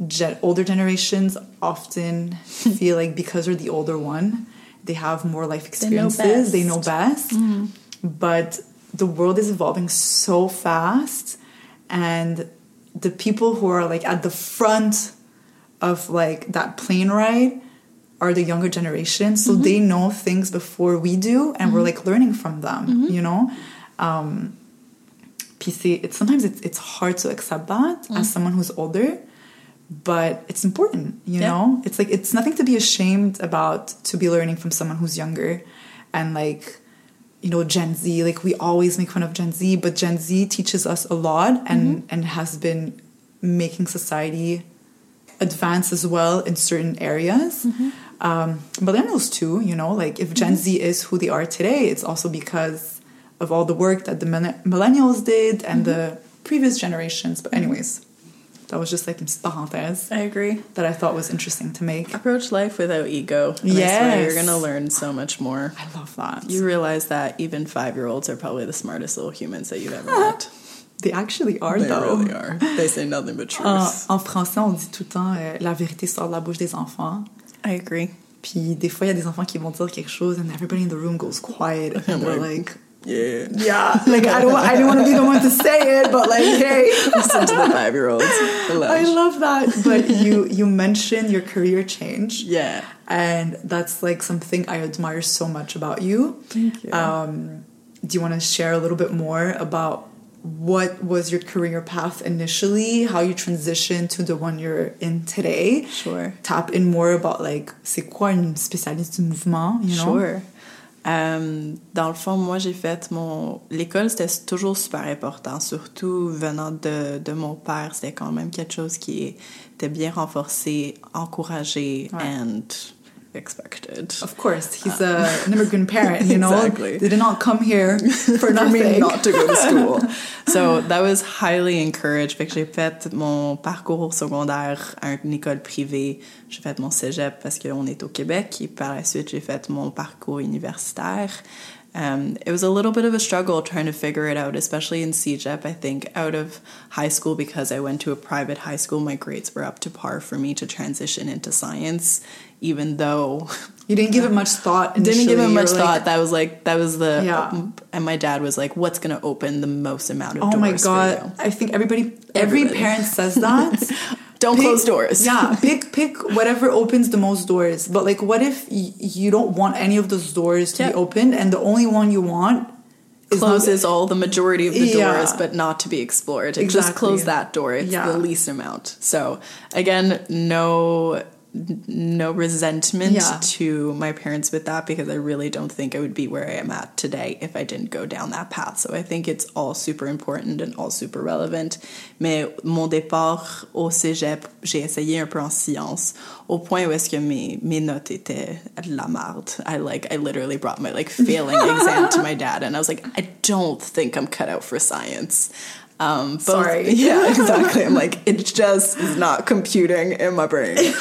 ge- older generations often feel like because they're the older one, they have more life experiences, they know best. They know best. Mm-hmm. But the world is evolving so fast, and the people who are like at the front of like that plane ride are the younger generation so mm-hmm. they know things before we do and mm-hmm. we're like learning from them mm-hmm. you know um pc it's sometimes it's, it's hard to accept that as mm. someone who's older but it's important you yeah. know it's like it's nothing to be ashamed about to be learning from someone who's younger and like you know gen z like we always make fun of gen z but gen z teaches us a lot and mm-hmm. and has been making society advance as well in certain areas mm-hmm um, millennials too you know like if gen mm-hmm. z is who they are today it's also because of all the work that the millennials did and mm-hmm. the previous generations but anyways that was just like parenthèse. I agree. That I thought was interesting to make. Approach life without ego. Yeah, you're gonna learn so much more. I love that. You realize that even five year olds are probably the smartest little humans that you've ever [LAUGHS] met. They actually are, they though. They really are. They say nothing but [LAUGHS] truth. Uh, en français, on dit tout le temps euh, la vérité sort de la bouche des enfants. I agree. Puis des fois, il y a des enfants qui vont dire quelque chose and everybody in the room goes quiet [LAUGHS] and they're like, yeah. Yeah, like I don't, I didn't want to be the one to say it, but like, hey, [LAUGHS] Listen to the five year olds. I love that. But you, you mentioned your career change. Yeah. and that's like something I admire so much about you. Thank you. Um, do you want to share a little bit more about what was your career path initially, how you transitioned to the one you're in today? Sure. Tap in more about like c'est quoi une spécialiste du mouvement, you know? Sure. Euh, dans le fond, moi, j'ai fait mon... L'école, c'était toujours super important, surtout venant de, de mon père. C'était quand même quelque chose qui était bien renforcé, encouragé, Ouais. and expected. Of course, he's a, an immigrant [LAUGHS] parent, you know? Exactly. They did not come here [LAUGHS] for nothing. not to go to school. [LAUGHS] so that was highly encouraged. Fait que j'ai fait mon parcours secondaire à une école privée. J'ai fait mon cégep parce qu'on est au Québec. Et par la suite, j'ai fait mon parcours universitaire. Um, it was a little bit of a struggle trying to figure it out, especially in CEGEP. I think out of high school, because I went to a private high school, my grades were up to par for me to transition into science, even though You didn't give it much thought initially. [LAUGHS] didn't give it much like, thought. That was like that was the Yeah. and my dad was like, "What's going to open the most amount of Oh doors Oh my god! I think everybody, every Everybody. parent says that. [LAUGHS] Don't Pick- close doors." Yeah, [LAUGHS] pick pick whatever opens the most doors. But like, what if y- you don't want any of those doors to Yeah. be opened, and the only one you want not- closes all the majority of the Yeah. doors, but not to be explored. It Exactly. just close that door. It's Yeah. the least amount. So again, no no resentment Yeah. to my parents with that because I really don't think I would be where I am at today if I didn't go down that path. So I think it's all super important and all super relevant. Mais mon départ au cégep, j'ai essayé un peu en sciences au point où est-ce que mes, mes notes étaient de la merde. I like, I literally brought my like failing exam to my [LAUGHS] dad and I was like, I don't think I'm cut out for science. Um, both- Sorry. [LAUGHS] Yeah, [LAUGHS] exactly. I'm like, it just is not computing in my brain. [LAUGHS]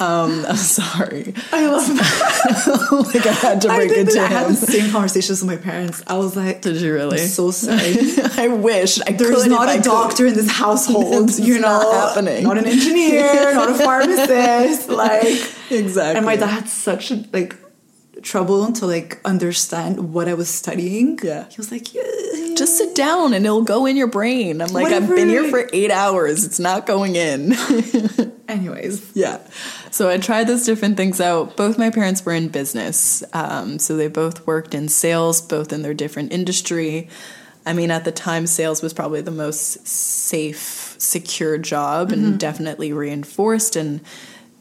Um, I'm sorry. I love that. like I had to break it to I had him. the same conversations with my parents. I was like, Did you really? I'm so sorry. I wish I There's could not a doctor in this household. It's you know, not happening. not an engineer, not a pharmacist. Like, Exactly. and my dad had such a, like trouble to like understand what I was studying. Yeah. he was like, yeah. just sit down and it'll go in your brain. I'm like, I've been here for eight hours. It's not going in. [LAUGHS] Anyways, yeah. So I tried those different things out. Both my parents were in business. Um, so they both worked in sales, both in their different industry. I mean, at the time, sales was probably the most safe, secure job and definitely reinforced. And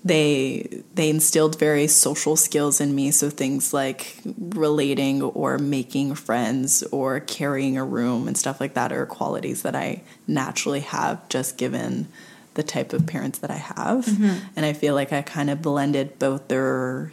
they they instilled very social skills in me. So things like relating or making friends or carrying a room and stuff like that are qualities that I naturally have just given the type of parents that I have. And I feel like I kind of blended both their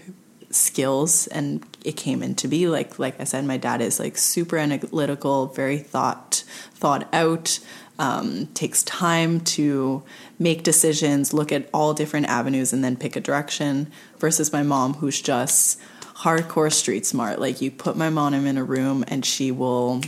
skills and it came into be. Like like I said my dad is like super analytical very thought thought out um, takes time to make decisions look at all different avenues and then pick a direction versus my mom who's just hardcore street smart like you put my mom in a room and she will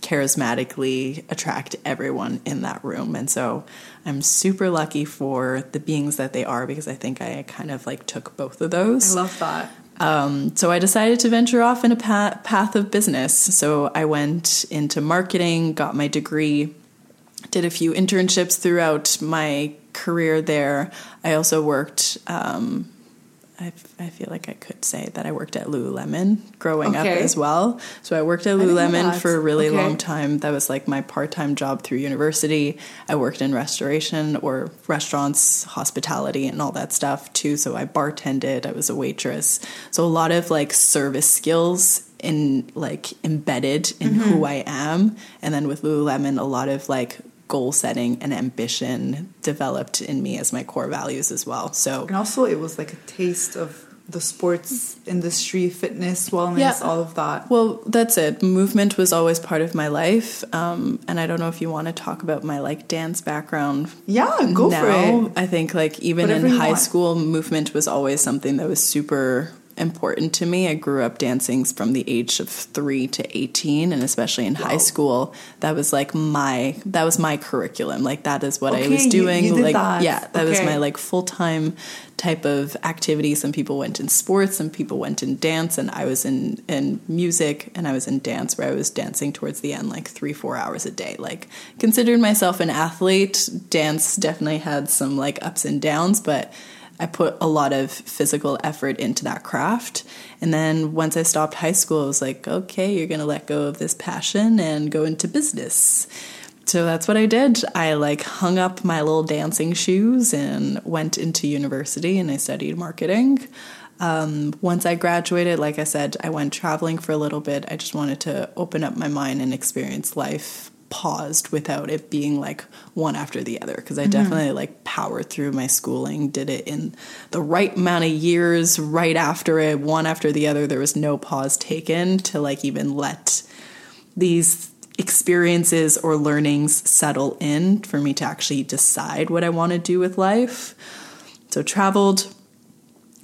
charismatically attract everyone in that room and so i'm super lucky for the beings that they are because i think i kind of like took both of those I love that. um, so I decided to venture off in a pa- path of business. So I went into marketing, got my degree, did a few internships throughout my career there. I also worked. Um, I, I feel like I could say that I worked at Lululemon growing up as well. So I worked at Lululemon for a really Okay. long time. That was like my part time job through university. I worked in restoration or restaurants, hospitality, and all that stuff too. So I bartended, I was a waitress. So a lot of like service skills in like embedded in Mm-hmm. who I am. And then with Lululemon, a lot of like goal setting and ambition developed in me as my core values as well. So And also, it was like a taste of the sports industry, fitness, wellness, Yeah. all of that. Well, that's it. Movement was always part of my life, um, and I don't know if you want to talk about my like dance background. Yeah, go now. for it. I think like even Whatever in high want. school, movement was always something that was super important to me. I grew up dancing from the age of 3 to 18 and especially in wow. high school, that was like my that was my curriculum. Like that is what okay, I was doing. You, you like that. yeah, that okay. was my like full-time type of activity. Some people went in sports, some people went in dance, and I was in in music and I was in dance where I was dancing towards the end like three four hours a day. Like considered myself an athlete. Dance definitely had some like ups and downs, but I put a lot of physical effort into that craft. And then once I stopped high school, I was like, okay, you're going to let go of this passion and go into business so that's what I did. I like hung up my little dancing shoes and went into university and I studied marketing. Um, once I graduated, like I said, I went traveling for a little bit. I just wanted to open up my mind and experience life paused without it being like one after the other because I mm-hmm. definitely like powered through my schooling, did it in the right amount of years right after it, one after the other. There was no pause taken to like even let these experiences or learnings settle in for me to actually decide what I want to do with life. So traveled.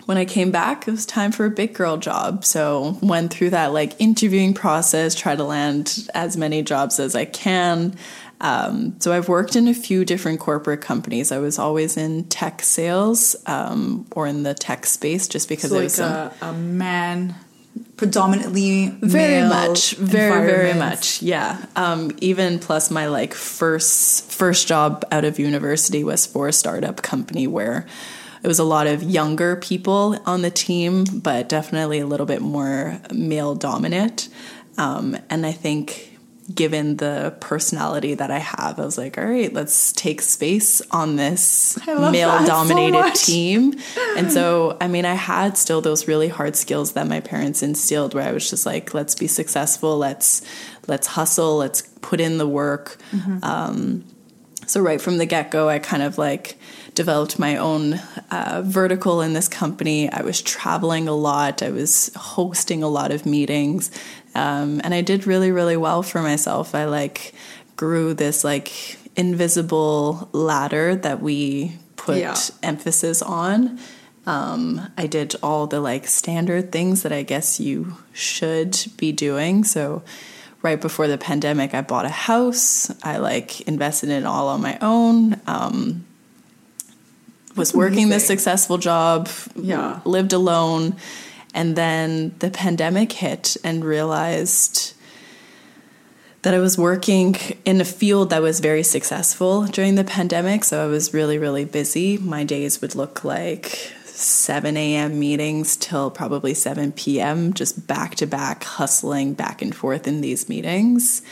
When I came back, it was time for a big girl job. So went through that like interviewing process, try to land as many jobs as I can. Um, so I've worked in a few different corporate companies. I was always in tech sales um, or in the tech space, just because so like was a, a man predominantly very much very very much yeah um, even plus my like first first job out of university was for a startup company where it was a lot of younger people on the team but definitely a little bit more male dominant um, and i think given the personality that I have, I was like, all right, let's take space on this male dominated so team. [LAUGHS] And so, I mean, I had still those really hard skills that my parents instilled where I was just like, let's be successful, let's let's hustle, let's put in the work. Mm-hmm. Um, so right from the get-go, I kind of like developed my own uh, vertical in this company. I was traveling a lot. I was hosting a lot of meetings. Um, and I did really, really well for myself. I like grew this like invisible ladder that we put yeah. emphasis on. Um, I did all the like standard things that I guess you should be doing. So, right before the pandemic, I bought a house. I like invested in it all on my own. Um, was working this successful job. Yeah, lived alone and then the pandemic hit and realized that I was working in a field that was very successful during the pandemic. So I was really, really busy. My days would look like 7 a.m. meetings till probably 7 p.m., just back to back, hustling back and forth in these meetings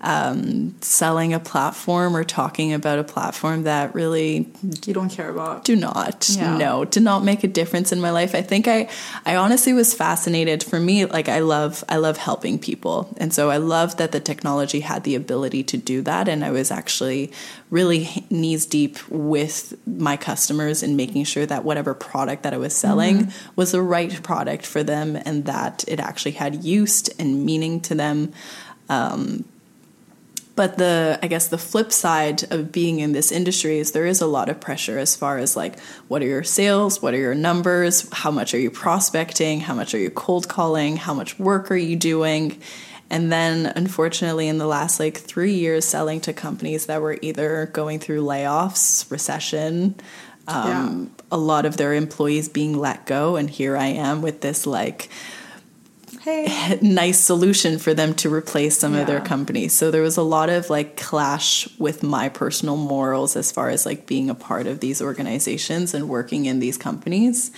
um, selling a platform or talking about a platform that really you don't care about. Do not, yeah. no, did not make a difference in my life. I think I, I honestly was fascinated. For me, like I love, I love helping people, and so I love that the technology had the ability to do that, and I was actually really knees deep with my customers in making sure that whatever product that I was selling mm-hmm. was the right product for them, and that it actually had use and meaning to them. Um, but the I guess the flip side of being in this industry is there is a lot of pressure as far as like what are your sales, what are your numbers, how much are you prospecting, how much are you cold calling, how much work are you doing? And then unfortunately in the last like 3 years selling to companies that were either going through layoffs, recession, um, yeah. a lot of their employees being let go. And here I am with this like hey. [LAUGHS] nice solution for them to replace some yeah. of their companies. So there was a lot of like clash with my personal morals as far as like being a part of these organizations and working in these companies.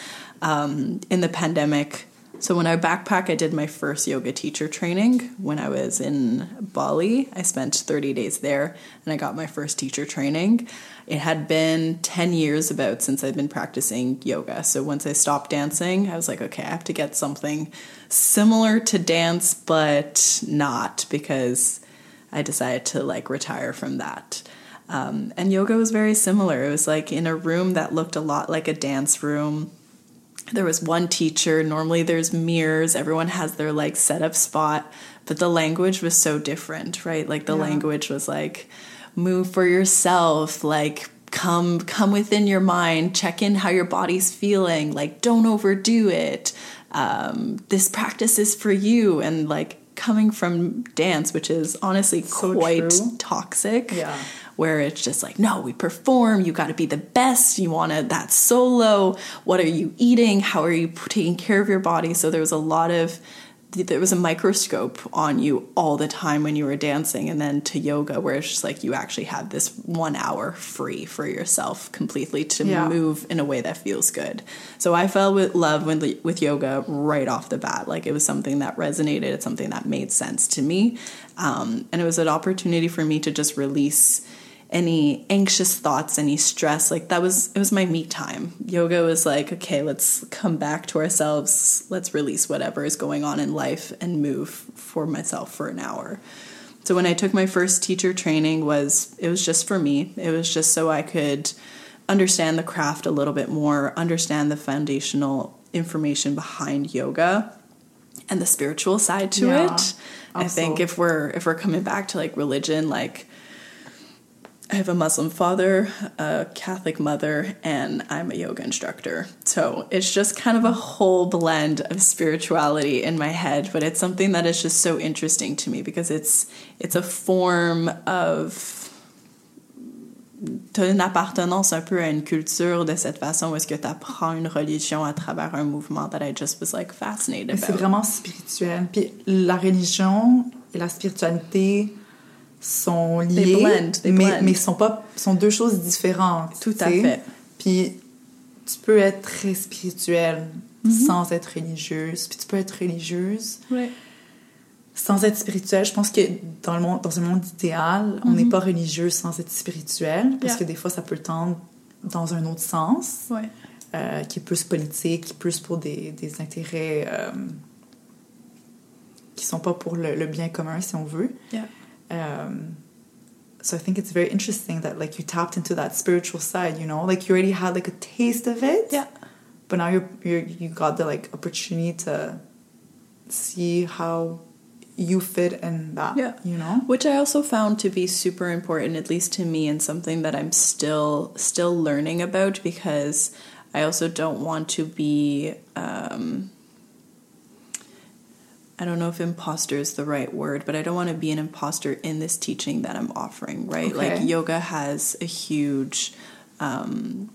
Um, in the pandemic, so when I backpack, I did my first yoga teacher training when I was in Bali. I spent 30 days there and I got my first teacher training. It had been 10 years about since I'd been practicing yoga. So once I stopped dancing, I was like, okay, I have to get something similar to dance, but not because I decided to like retire from that. Um, and yoga was very similar. It was like in a room that looked a lot like a dance room there was one teacher normally there's mirrors everyone has their like set up spot but the language was so different right like the yeah. language was like move for yourself like come come within your mind, check in how your body's feeling, like don't overdo it. Um, this practice is for you and like coming from dance, which is honestly So quite true. toxic. Yeah. Where it's just like, no, we perform, you got to be the best, you want to, that solo, what are you eating, how are you taking care of your body? So there was a lot of, there was a microscope on you all the time when you were dancing, and then to yoga, where it's just like you actually have this one hour free for yourself completely to Yeah. move in a way that feels good. So I fell with love with, with yoga right off the bat. Like it was something that resonated, it's something that made sense to me. Um, and it was an opportunity for me to just release any anxious thoughts, any stress. Like that was, it was my me time. Yoga was like, okay, let's come back to ourselves. Let's release whatever is going on in life and move for myself for an hour. So when I took my first teacher training was it was just for me. It was just so I could understand the craft a little bit more, understand the foundational information behind yoga and the spiritual side to Yeah, it. I think if we're if we're coming back to like religion like I have a Muslim father, a Catholic mother, and I'm a yoga instructor. So it's just kind of a whole blend of spirituality in my head, but it's something that is just so interesting to me because it's it's a form of t'as une appartenance un peu à une culture de cette façon où est-ce que tu apprends une religion à travers un mouvement that I just was like fascinated c'est vraiment spirituel. Puis la religion et la spiritualité sont liées, blend, mais, blend. mais sont pas sont deux choses différentes. Tout à fait. Puis tu peux être très spirituelle Mm-hmm. sans être religieuse, puis tu peux être religieuse Ouais. sans être spirituelle. Je pense que dans le monde dans un monde idéal, on n'est pas religieux sans être spirituel parce Mm-hmm. Yeah. que des fois ça peut tendre dans un autre sens Ouais. euh, qui est plus politique, qui est plus pour des, des intérêts euh, qui sont pas pour le, le bien commun, si on veut. Yeah. Um, so I think it's very interesting that like you tapped into that spiritual side, you know, like you already had like a taste of it, Yeah. but now you're, you're you got the like opportunity to see how you fit in that, Yeah. you know. which I also found to be super important, at least to me, and something that I'm still still learning about because I also don't want to be. Um, I don't know if imposter is the right word, but I don't want to be an imposter in this teaching that I'm offering, right? Like yoga has a huge um,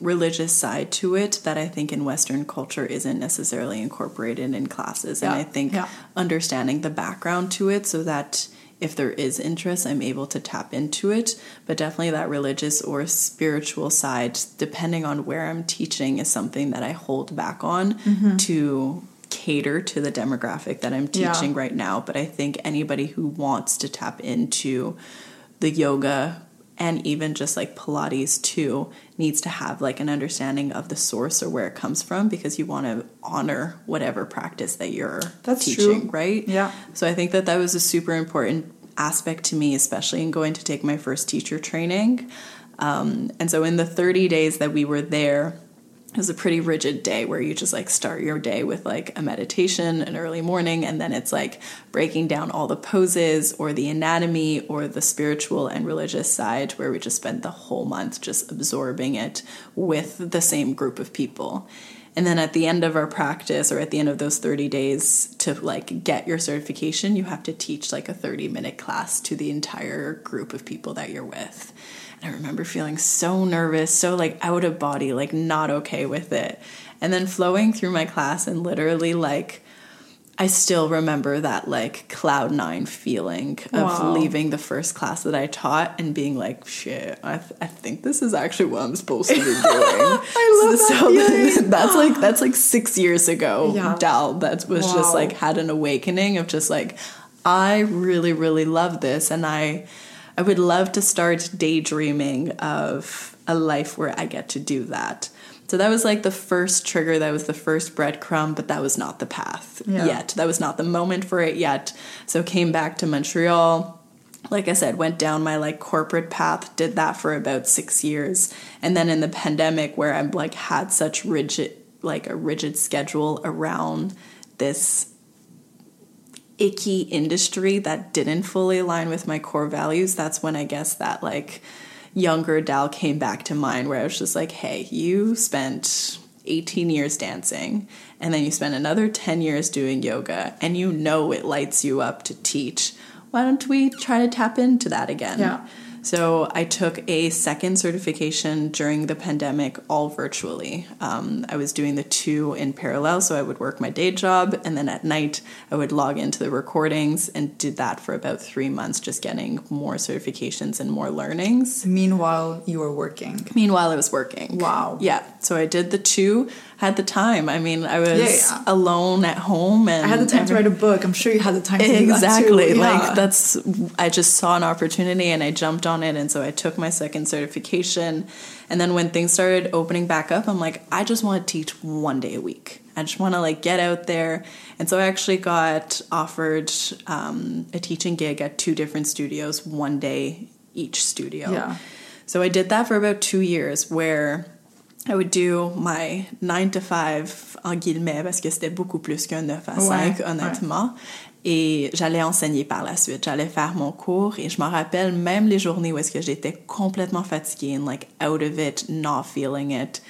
religious side to it that I think in Western culture isn't necessarily incorporated in classes. And I think yeah. understanding the background to it so that if there is interest, I'm able to tap into it. But definitely that religious or spiritual side, depending on where I'm teaching, is something that I hold back on to cater to the demographic that I'm Yeah. teaching right now. But I think anybody who wants to tap into the yoga and even just like Pilates too needs to have like an understanding of the source or where it comes from because you want to honor whatever practice that you're That's teaching, true. right? Yeah. So I think that that was a super important aspect to me, especially in going to take my first teacher training. Um, and so in the 30 days that we were there, it was a pretty rigid day where you just like start your day with like a meditation, an early morning, and then it's like breaking down all the poses or the anatomy or the spiritual and religious side where we just spent the whole month just absorbing it with the same group of people. And then at the end of our practice or at the end of those 30 days to like get your certification, you have to teach like a 30 minute class to the entire group of people that you're with. And I remember feeling so nervous, so like out of body, like not okay with it. And then flowing through my class and literally like I still remember that like cloud nine feeling of Wow. leaving the first class that I taught and being like, shit, I, th- I think this is actually what I'm supposed to be [LAUGHS] doing. I love that [LAUGHS] feeling. [LAUGHS] that's like [GASPS] that's like six years ago. Yeah. Dal that was just like had an awakening of just like I really really love this and I I would love to start daydreaming of a life where I get to do that. So that was like the first trigger, that was the first breadcrumb, but that was not the path Yeah. yet. That was not the moment for it yet. So came back to Montreal. Like I said, went down my like corporate path, did that for about six years. And then in the pandemic where I'm like had such rigid like a rigid schedule around this icky industry that didn't fully align with my core values, that's when I guess that like younger Dal came back to mind where I was just like, hey, you spent 18 years dancing and then you spend another 10 years doing yoga and you know it lights you up to teach. Why don't we try to tap into that again? Yeah. So I took a second certification during the pandemic, all virtually. Um, I was doing the two in parallel, so I would work my day job, and then at night I would log into the recordings and did that for about three months, just getting more certifications and more learnings. Meanwhile, you were working. Meanwhile, I was working. Wow. Yeah. So I did the two. Had the time. I mean, I was Yeah, yeah. alone at home, and I had the time to write a book. I'm sure you had the time to do that exactly too. like that's i just saw an opportunity and i jumped on it and so i took my second certification and then when things started opening back up i'm like i just want to teach one day a week i just want to like get out there and so i actually got offered um, a teaching gig at two different studios one day each studio Yeah. so i did that for about two years where I would do my 9 to 5 en guillemets parce que c'était beaucoup plus qu'un 9 à 5 Ouais, honnêtement. Et j'allais enseigner par la suite. J'allais faire mon cours et je m'en rappelle même les journées où est-ce que j'étais complètement fatiguée and like out of it, not feeling it.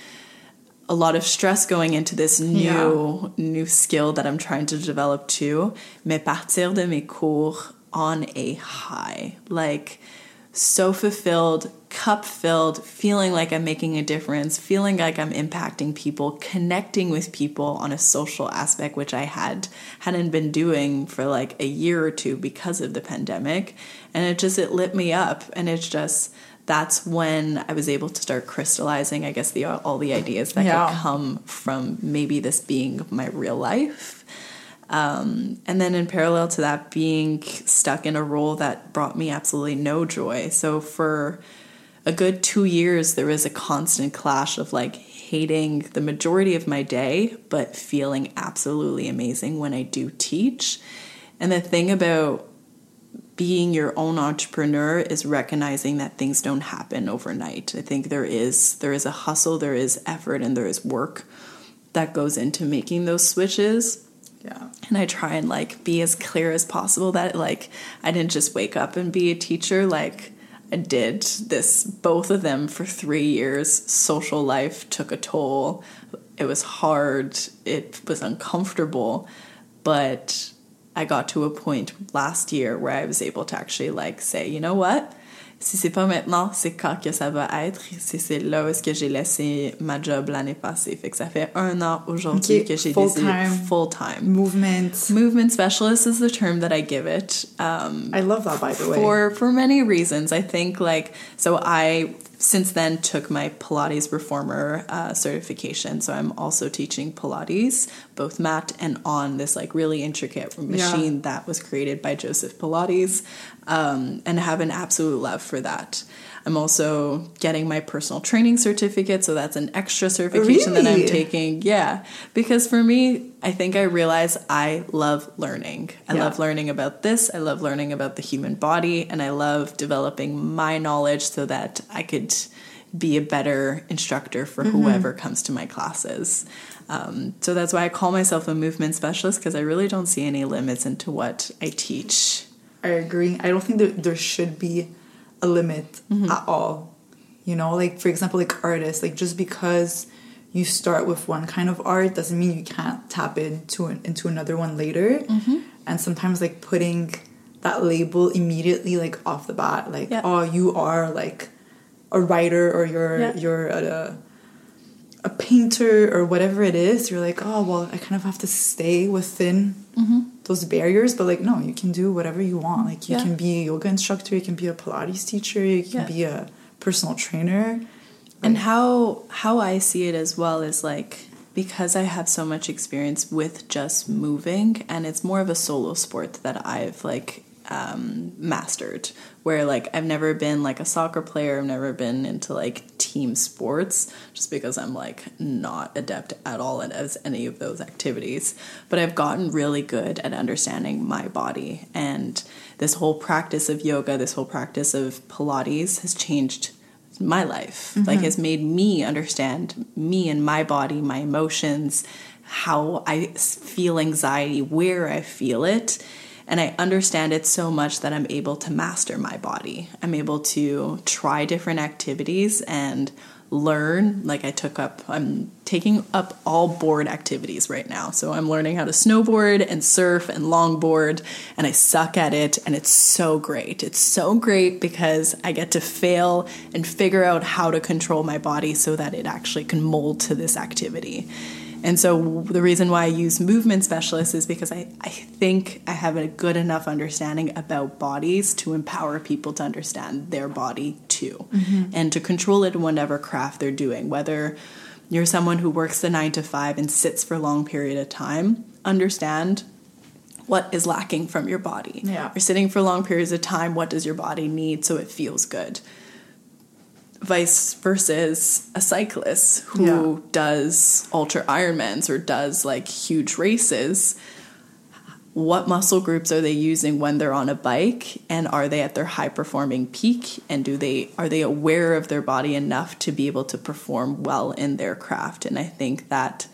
A lot of stress going into this new Yeah. new skill that I'm trying to develop too. Mais partir de mes cours on a high. Like so fulfilled, cup filled, feeling like I'm making a difference, feeling like I'm impacting people, connecting with people on a social aspect which I had hadn't been doing for like a year or two because of the pandemic, and it just it lit me up and it's just that's when I was able to start crystallizing I guess the all the ideas that Yeah. could come from maybe this being my real life. Um, and then in parallel to that, being stuck in a role that brought me absolutely no joy. So for a good two years, there was a constant clash of like hating the majority of my day, but feeling absolutely amazing when I do teach. And the thing about being your own entrepreneur is recognizing that things don't happen overnight. I think there is there is a hustle, there is effort, and there is work that goes into making those switches yeah. and I try and like be as clear as possible that like I didn't just wake up and be a teacher like did this both of them for 3 years. Social life took a toll. It was hard. It was uncomfortable. But I got to a point last year where I was able to actually like say you know what si c'est pas maintenant, c'est quand que ça va être. C'est là où est-ce que j'ai laissé ma job l'année passée. Fait que ça fait un an aujourd'hui Ok, que j'ai full décidé time. full time. Movement. Movement specialist is the term that I give it. Um, I love that, by the way. for for many reasons. I think like so I since then took my Pilates reformer uh, certification. So I'm also teaching Pilates, both mat and on this like really intricate machine that was created by Joseph Pilates, um, and have an absolute love for that. I'm also getting my personal training certificate, so that's an extra certification that I'm taking. Yeah, because for me, I think I realize I love learning. I Yeah. love learning about this. I love learning about the human body, and I love developing my knowledge so that I could be a better instructor for Mm-hmm. whoever comes to my classes. Um, so that's why I call myself a movement specialist because I really don't see any limits into what I teach. I agree. I don't think that there should be a limit Mm-hmm. at all. You know, like for example, like artists, like just because you start with one kind of art doesn't mean you can't tap into an, into another one later. Mm-hmm. And sometimes like putting that label immediately like off the bat, like Yeah. oh you are like a writer or you're Yeah. you're a, a painter or whatever it is. You're like oh well I kind of have to stay within Mm-hmm. those barriers but like no you can do whatever you want like you Yeah. can be a yoga instructor you can be a pilates teacher you can Yeah. be a personal trainer And how how I see it as well is like because I have so much experience with just moving and it's more of a solo sport that I've like um, mastered where like I've never been like a soccer player. I've never been into like team sports just because I'm like not adept at all at as any of those activities. But I've gotten really good at understanding my body. And this whole practice of yoga this whole practice of pilates has changed my life. Mm-hmm. Like has made me understand me and my body my emotions how I feel anxiety where i feel it And I understand it so much that I'm able to master my body. I'm able to try different activities and learn. Like i took up i'm taking up all board activities right now. So i'm learning how to snowboard and surf and longboard and i suck at it and it's so great. It's so great because i get to fail and figure out how to control my body so that it actually can mold to this activity and so the reason why I use movement specialists is because I, I think I have a good enough understanding about bodies to empower people to understand their body too mm-hmm. and to control it in whatever craft they're doing. Whether you're someone who works the nine to five and sits for a long period of time, understand what is lacking from your body. Yeah. You're sitting for long periods of time, what does your body need so it feels good? Vice versus a cyclist who yeah. does ultra Ironmans or does like huge races. What muscle groups are they using when they're on a bike and are they at their high performing peak and do they are they aware of their body enough to be able to perform well in their craft and I think that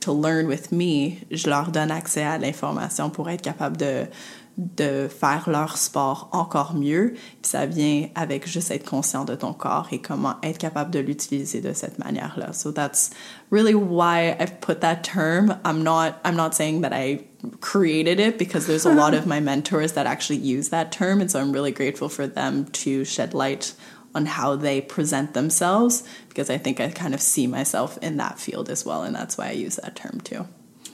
to learn with me, je leur donne accès à l'information pour être capable de de faire leur sport encore mieux. Puis ça vient avec juste être conscient de ton corps et comment être capable de l'utiliser de cette manière-là. So that's really why I've put that term. I'm not I'm not saying that I created it because there's a lot of my mentors that actually use that term and so I'm really grateful for them to shed light on how they present themselves because I think I kind of see myself in that field as well and that's why I use that term too.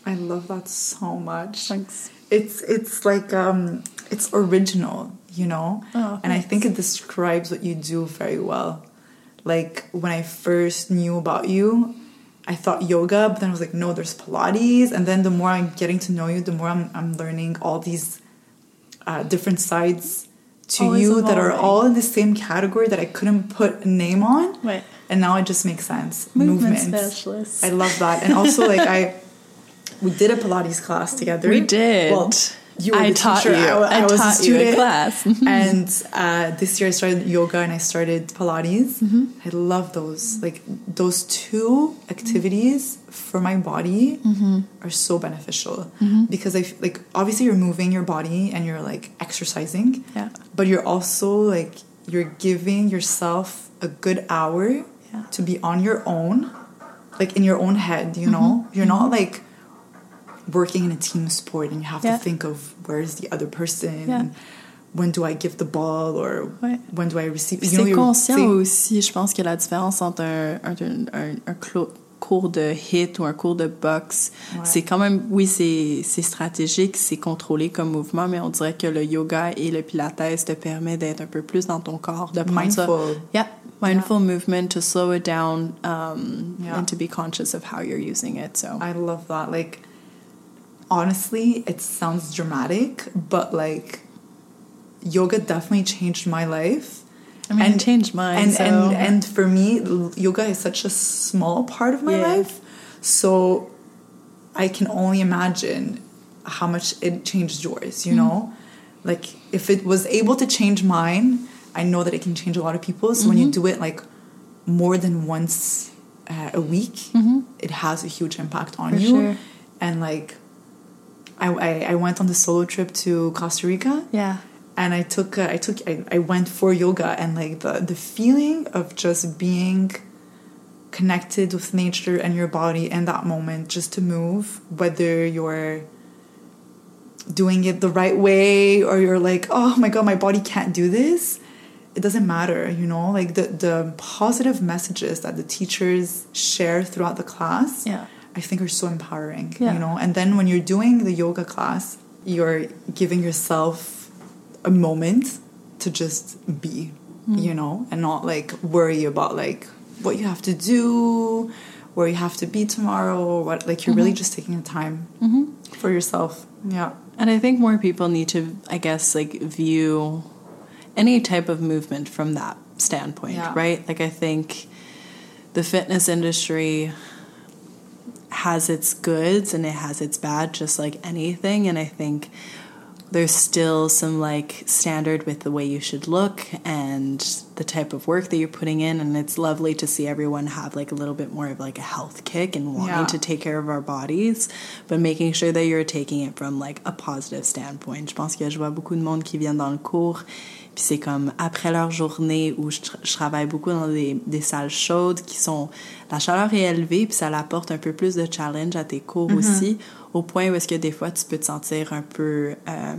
I love that so much. Thanks it's it's like um it's original you know? Oh, and i think it describes what you do very well. Like when i first knew about you i thought yoga but then i was like no there's pilates. And then the more i'm getting to know you the more i'm, I'm learning all these uh, different sides to Always you evolving. that are all in the same category that i couldn't put a name on. Right. And now it just makes sense. Movement Movements. specialist i love that. And also like [LAUGHS] i we did a Pilates class together. We did. Well, you were I the taught teacher. you. I, I, I was taught a student. you a class. [LAUGHS] and uh, this year I started yoga and I started Pilates. Mm-hmm. I love those. Like those two activities for my body mm-hmm. are so beneficial mm-hmm. because I like obviously you're moving your body and you're like exercising. Yeah. But you're also like you're giving yourself a good hour yeah. to be on your own, like in your own head. You know, mm-hmm. you're not mm-hmm. like working in a team sport and you have yeah. to think of where's the other person yeah. when do I give the ball or ouais. when do I receive c'est conscient aussi je pense que la différence entre un, un, un, un cours de hit ou un cours de boxe ouais. c'est quand même oui c'est stratégique c'est contrôlé comme mouvement mais on dirait que le yoga et le pilates te permet d'être un peu plus dans ton corps de prendre mindful. ça yeah mindful yeah. movement to slow it down um, and to be conscious of how you're using it so I love that like honestly, it sounds dramatic, but like yoga definitely changed my life. I mean, and, it changed mine. And, so. and and for me, yoga is such a small part of my yeah. life, so I can only imagine how much it changed yours. You mm. know, like if it was able to change mine, I know that it can change a lot of people. So mm-hmm. when you mm-hmm. do it like more than once uh, a week, mm-hmm. it has a huge impact on for you. Sure. And like I, I, I went on the solo trip to Costa Rica. Yeah. And I took uh, I took I, I went for yoga and like the the feeling of just being connected with nature and your body in that moment just to move whether you're doing it the right way or you're like oh my god my body can't do this it doesn't matter you know like the the positive messages that the teachers share throughout the class yeah I think are so empowering, yeah. you know. And then when you're doing the yoga class, you're giving yourself a moment to just be, mm. you know, and not like worry about like what you have to do, where you have to be tomorrow, or what. Like you're mm-hmm. really just taking the time mm-hmm. for yourself. Yeah. And I think more people need to, I guess, like view any type of movement from that standpoint, yeah. right? Like I think the fitness industry has its goods and it has its bad, just like anything. And I think there's still some like standard with the way you should look and the type of work that you're putting in and it's lovely to see everyone have like a little bit more of like a health kick and wanting Yeah. to take care of our bodies but making sure that you're taking it from like a positive standpoint je pense que je vois beaucoup de monde qui viennent dans le cours puis c'est comme après leur journée où je, tra- je travaille beaucoup dans des, des salles chaudes qui sont la chaleur est élevée puis ça apporte un peu plus de challenge à tes cours aussi au point où est-ce que des fois tu peux te sentir un peu euh,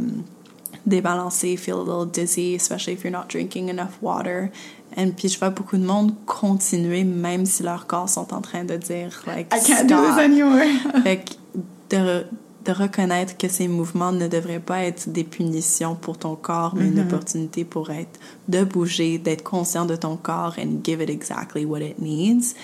débalancé, feel a little dizzy, especially if you're not drinking enough water. And puis je vois beaucoup de monde continuer même si leurs corps sont en train de dire like I can't do this anymore. Fait que de, de reconnaître que ces mouvements ne devraient pas être des punitions pour ton corps, mais une mm-hmm. opportunité pour être de bouger, d'être conscient de ton corps and give it exactly what it needs.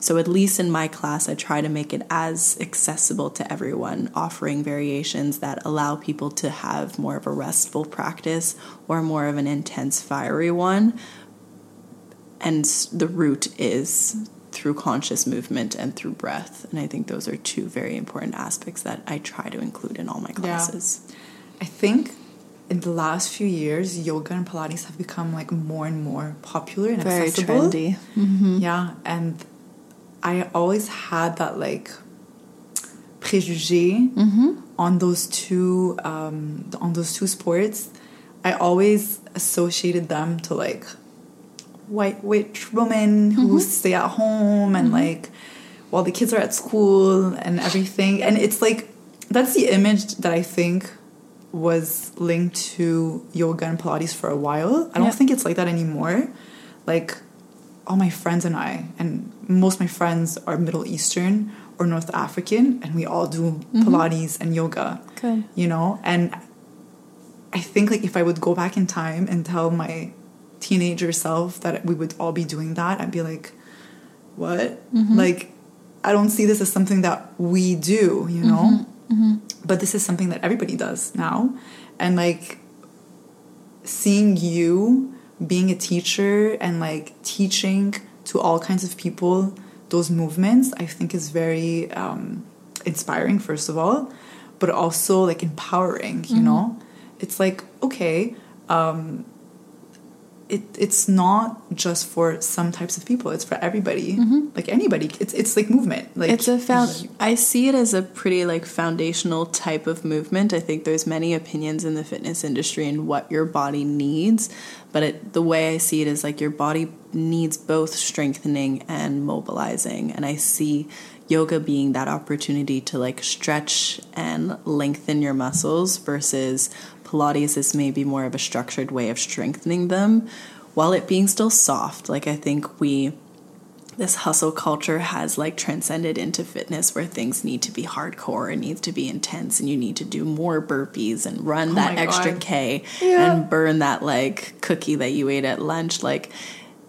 So at least in my class, I try to make it as accessible to everyone, offering variations that allow people to have more of a restful practice or more of an intense, fiery one. And the root is through conscious movement and through breath. And I think those are two very important aspects that I try to include in all my classes. I think in the last few years, yoga and Pilates have become like more and more popular and Very accessible. trendy. Mm-hmm. Mm-hmm. Yeah, and I always had that like préjugé mm-hmm. on those two um, on those two sports. I always associated them to like white witch woman who mm-hmm. stay at home and mm-hmm. like while the kids are at school and everything. And it's like that's the image that I think was linked to yoga and Pilates for a while. I don't Yeah. think it's like that anymore. Like all my friends and I, and most of my friends are Middle Eastern or North African, and we all do mm-hmm. Pilates and yoga. Good. You know, and I think like if I would go back in time and tell my teenager self that we would all be doing that, I'd be like, "What? Like, I don't see this as something that we do." You know, but this is something that everybody does now, and like seeing you being a teacher and like teaching to all kinds of people those movements i think is very um, inspiring first of all but also like empowering you know? It's like okay um, it, it's not just for some types of people. It's for everybody. Mm-hmm. Like anybody. It's it's like movement. Like it's a found i see it as a pretty like foundational type of movement. I think there's many opinions in the fitness industry and what your body needs but it, the way i see it is like your body needs both strengthening and mobilizing and i see yoga being that opportunity to like stretch and lengthen your muscles versus pilates is maybe more of a structured way of strengthening them while it being still soft like i think we this hustle culture has like transcended into fitness where things need to be hardcore and needs to be intense and you need to do more burpees and run oh that extra God. K Yeah. and burn that like cookie that you ate at lunch like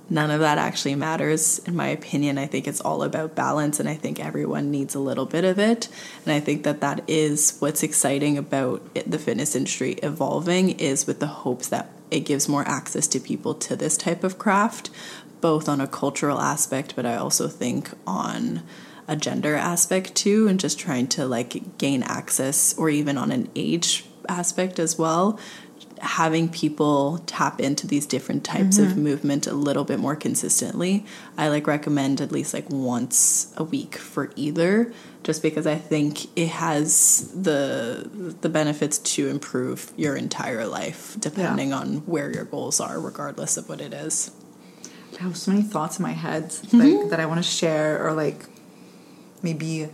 none of that actually matters. In my opinion i think it's all about balance and i think everyone needs a little bit of it. And i think that that is what's exciting about it, the fitness industry evolving is with the hopes that it gives more access to people to this type of craft both on a cultural aspect but i also think on a gender aspect too and just trying to like gain access or even on an age aspect as well having people tap into these different types of mm-hmm. movement a little bit more consistently i like recommend at least like once a week for either just because i think it has the the benefits to improve your entire life depending on where your goals are regardless of what it is. I have so many thoughts in my head like mm-hmm. that I want to share or like maybe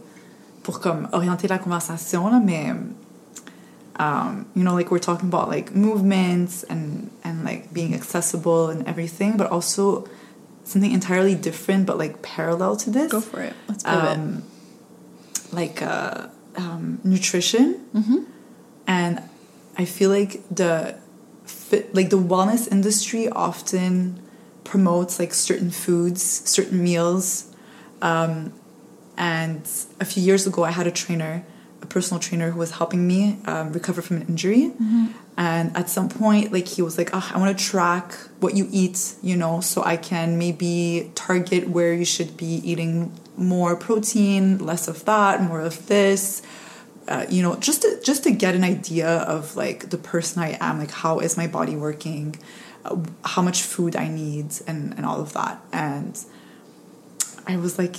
pour comme orienter la conversation là, mais um, you know like we're talking about like movements and and like being accessible and everything but also something entirely different but like parallel to this. Go for it. Let's pivot um, like uh, um, nutrition, and I feel like the fit, like the wellness industry often promotes like certain foods, certain meals, um, and a few years ago I had a trainer, a personal trainer who was helping me um, recover from an injury. And at some point, like he was like, oh, I want to track what you eat, you know, so I can maybe target where you should be eating more protein, less of that, more of this. uh, you know, just to, just to get an idea of like the person I am, like how is my body working, uh, how much food I need, and and all of that. And I was like,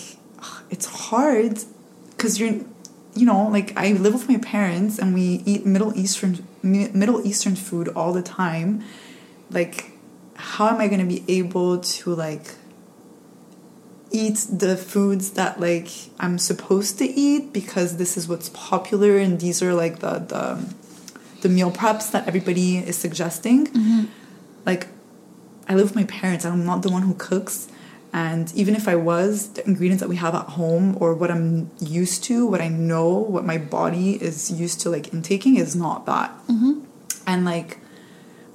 it's hard because you're, you know, like I live with my parents and we eat Middle Eastern Middle Eastern food all the time. Like, how am I going to be able to like eat the foods that like I'm supposed to eat because this is what's popular and these are like the the, the meal preps that everybody is suggesting. Mm-hmm. Like I live with my parents. I'm not the one who cooks. And even if I was, the ingredients that we have at home or what I'm used to, what I know, what my body is used to like intaking is not that. Mm-hmm. And like,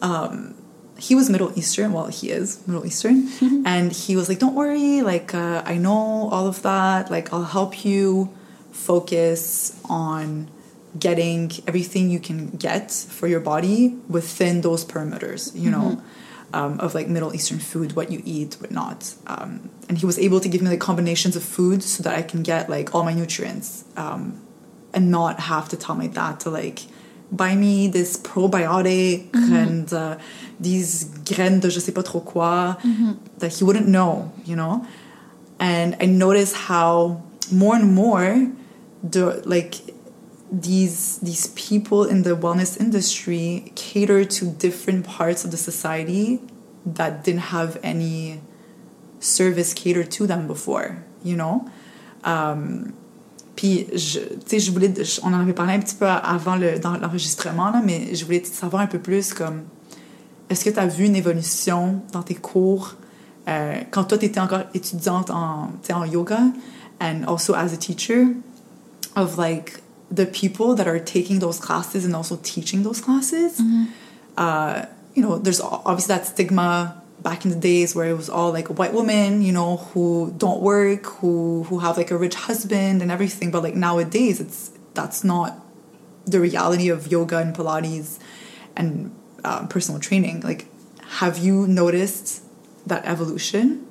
um, he was Middle Eastern. Well, he is Middle Eastern, mm-hmm. and he was like, "Don't worry, like uh, I know all of that. Like I'll help you focus on getting everything you can get for your body within those perimeters. You mm-hmm. know." Um, of like Middle Eastern food, what you eat, what not. Um, and he was able to give me like combinations of foods so that I can get like all my nutrients um, and not have to tell my dad to like buy me this probiotic mm-hmm. and uh, these graines de je sais pas trop quoi mm-hmm. that he wouldn't know, you know? And I noticed how more and more the like these these people in the wellness industry cater to different parts of the society that didn't have any service catered to them before, you know? Um, Puis, je, je voulais, on en avait parlé un petit peu avant le, dans l'enregistrement, mais je voulais savoir un peu plus comme, est-ce que tu as vu une évolution dans tes cours euh, quand toi, tu étais encore étudiante en, en yoga and also as a teacher of like the people that are taking those classes and also teaching those classes? Mm-hmm. Uh, you know, there's obviously that stigma back in the days where it was all like a white woman, you know, who don't work, who who have like a rich husband and everything. But like nowadays, it's that's not the reality of yoga and Pilates and um, personal training. Like, have you noticed that evolution?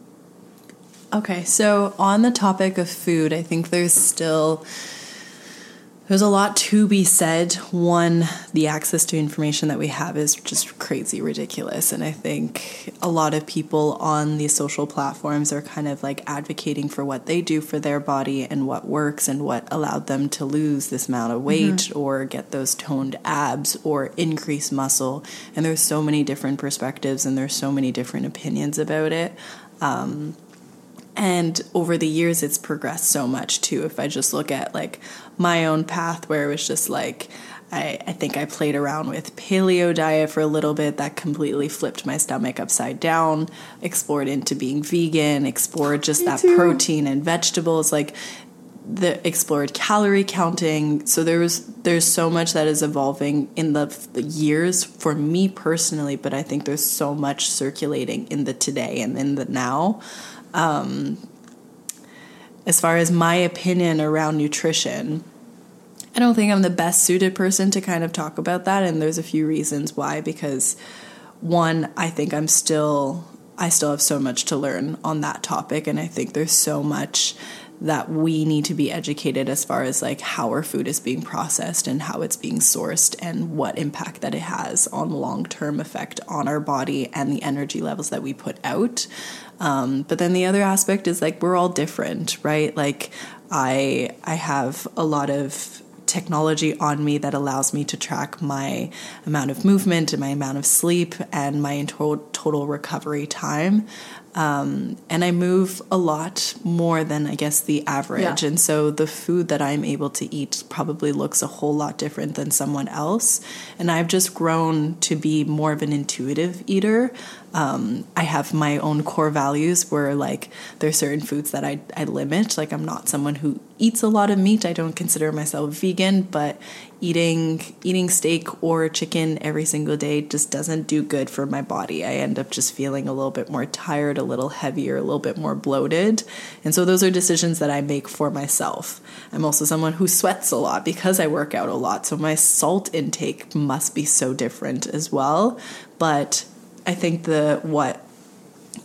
Okay, so on the topic of food, I think there's still there's a lot to be said. One, the access to information that we have is just crazy ridiculous. And I think a lot of people on these social platforms are kind of like advocating for what they do for their body and what works and what allowed them to lose this amount of weight mm-hmm. or get those toned abs or increase muscle. And there's so many different perspectives and there's so many different opinions about it. Um, and over the years, it's progressed so much too. If I just look at like my own path, where it was just like, I, I, think I played around with paleo diet for a little bit. That completely flipped my stomach upside down. Explored into being vegan. Explored just Me that too. protein and vegetables. Like the explored calorie counting. So there was there's so much that is evolving in the, the years for me personally. But I think there's so much circulating in the today and in the now um, as far as my opinion around nutrition, I don't think I'm the best suited person to kind of talk about that. And there's a few reasons why. Because one, I think I'm still, I still have so much to learn on that topic. And I think there's so much that we need to be educated as far as like how our food is being processed and how it's being sourced and what impact that it has on long-term effect on our body and the energy levels that we put out um, but then the other aspect is like we're all different right like i i have a lot of technology on me that allows me to track my amount of movement and my amount of sleep and my total, total recovery time. Um, and I move a lot more than I guess the average. Yeah. And so the food that I'm able to eat probably looks a whole lot different than someone else. And I've just grown to be more of an intuitive eater. Um, I have my own core values where like there's certain foods that I, I limit. Like I'm not someone who eats a lot of meat. I don't consider myself vegan, but eating eating steak or chicken every single day just doesn't do good for my body. I end up just feeling a little bit more tired, a little heavier, a little bit more bloated. And so those are decisions that I make for myself. I'm also someone who sweats a lot because I work out a lot. So my salt intake must be so different as well. But I think the what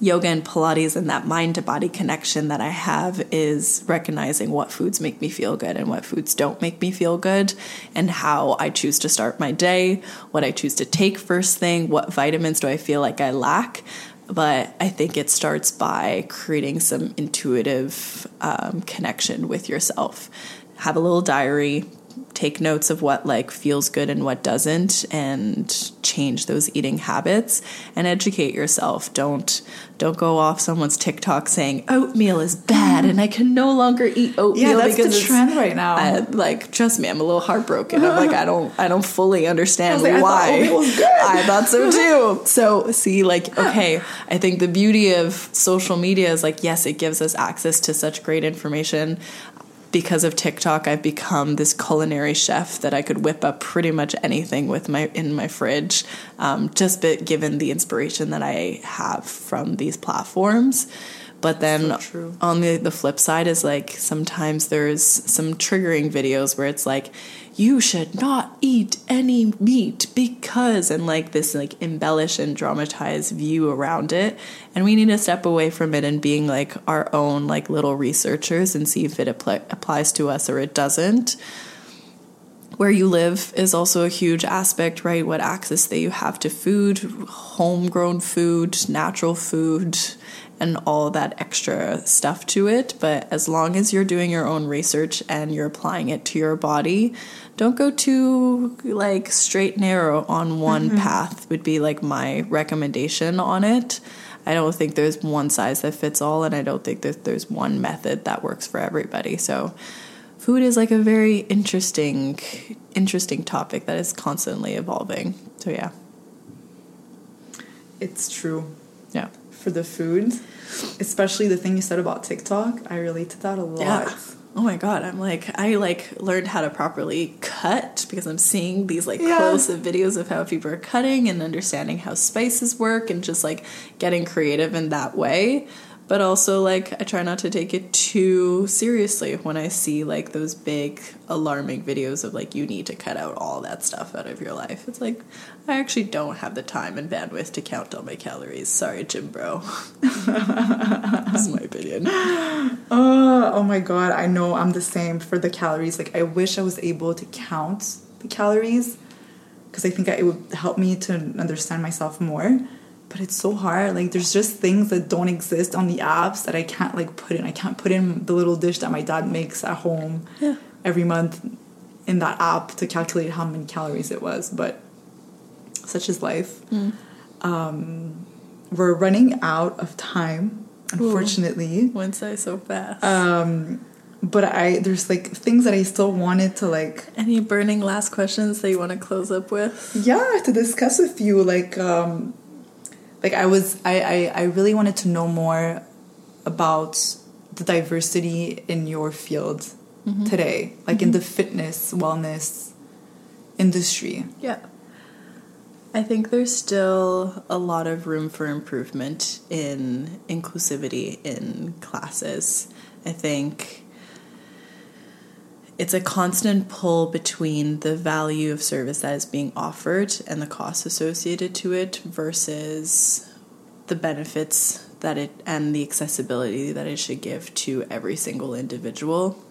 yoga and Pilates and that mind to body connection that I have is recognizing what foods make me feel good and what foods don't make me feel good, and how I choose to start my day, what I choose to take first thing, what vitamins do I feel like I lack. But I think it starts by creating some intuitive um, connection with yourself. Have a little diary, take notes of what like feels good and what doesn't and change those eating habits and educate yourself don't don't go off someone's tiktok saying oatmeal is bad and i can no longer eat oatmeal Yeah, that's because the trend right now. I, like trust me i'm a little heartbroken i'm like i don't i don't fully understand I like, I thought why oatmeal was good. I thought so too so see like okay i think the beauty of social media is like yes it gives us access to such great information because of TikTok, I've become this culinary chef that I could whip up pretty much anything with my in my fridge, um, just given the inspiration that I have from these platforms. But then So on the the flip side is like sometimes there's some triggering videos where it's like you should not eat any meat because and like this like embellish and dramatize view around it. And we need to step away from it and being like our own like little researchers and see if it apply- applies to us or it doesn't. Where you live is also a huge aspect, right? What access that you have to food, homegrown food, natural food, and all that extra stuff to it. But as long as you're doing your own research and you're applying it to your body, don't go too like straight narrow on one mm-hmm. path would be like my recommendation on it. I don't think there's one size that fits all, and I don't think that there's one method that works for everybody. So, food is like a very interesting interesting topic that is constantly evolving so yeah it's true. yeah For the food, especially the thing you said about TikTok, I relate to that a lot. yeah oh my god i'm like i like learned how to properly cut because i'm seeing these like Yeah. close-up videos of how people are cutting and understanding how spices work and just like getting creative in that way but also like i try not to take it too seriously when i see like those big alarming videos of like you need to cut out all that stuff out of your life it's like i actually don't have the time and bandwidth to count all my calories sorry jim bro [LAUGHS] that's my opinion Uh, oh my god, I know I'm the same for the calories. Like, I wish I was able to count the calories because I think it would help me to understand myself more. But it's so hard. Like, there's just things that don't exist on the apps that I can't like put in. I can't put in the little dish that my dad makes at home Yeah. every month in that app to calculate how many calories it was. But such is life. Um, we're running out of time, unfortunately. Went say so fast. Um, but I there's like things that I still wanted to like Any burning last questions that you want to close up with? yeah to discuss with you like um like I was I I, I really wanted to know more about the diversity in your field today like in the fitness wellness industry Yeah. I think there's still a lot of room for improvement in inclusivity in classes. I think it's a constant pull between the value of service that is being offered and the costs associated to it versus the benefits that it and the accessibility that it should give to every single individual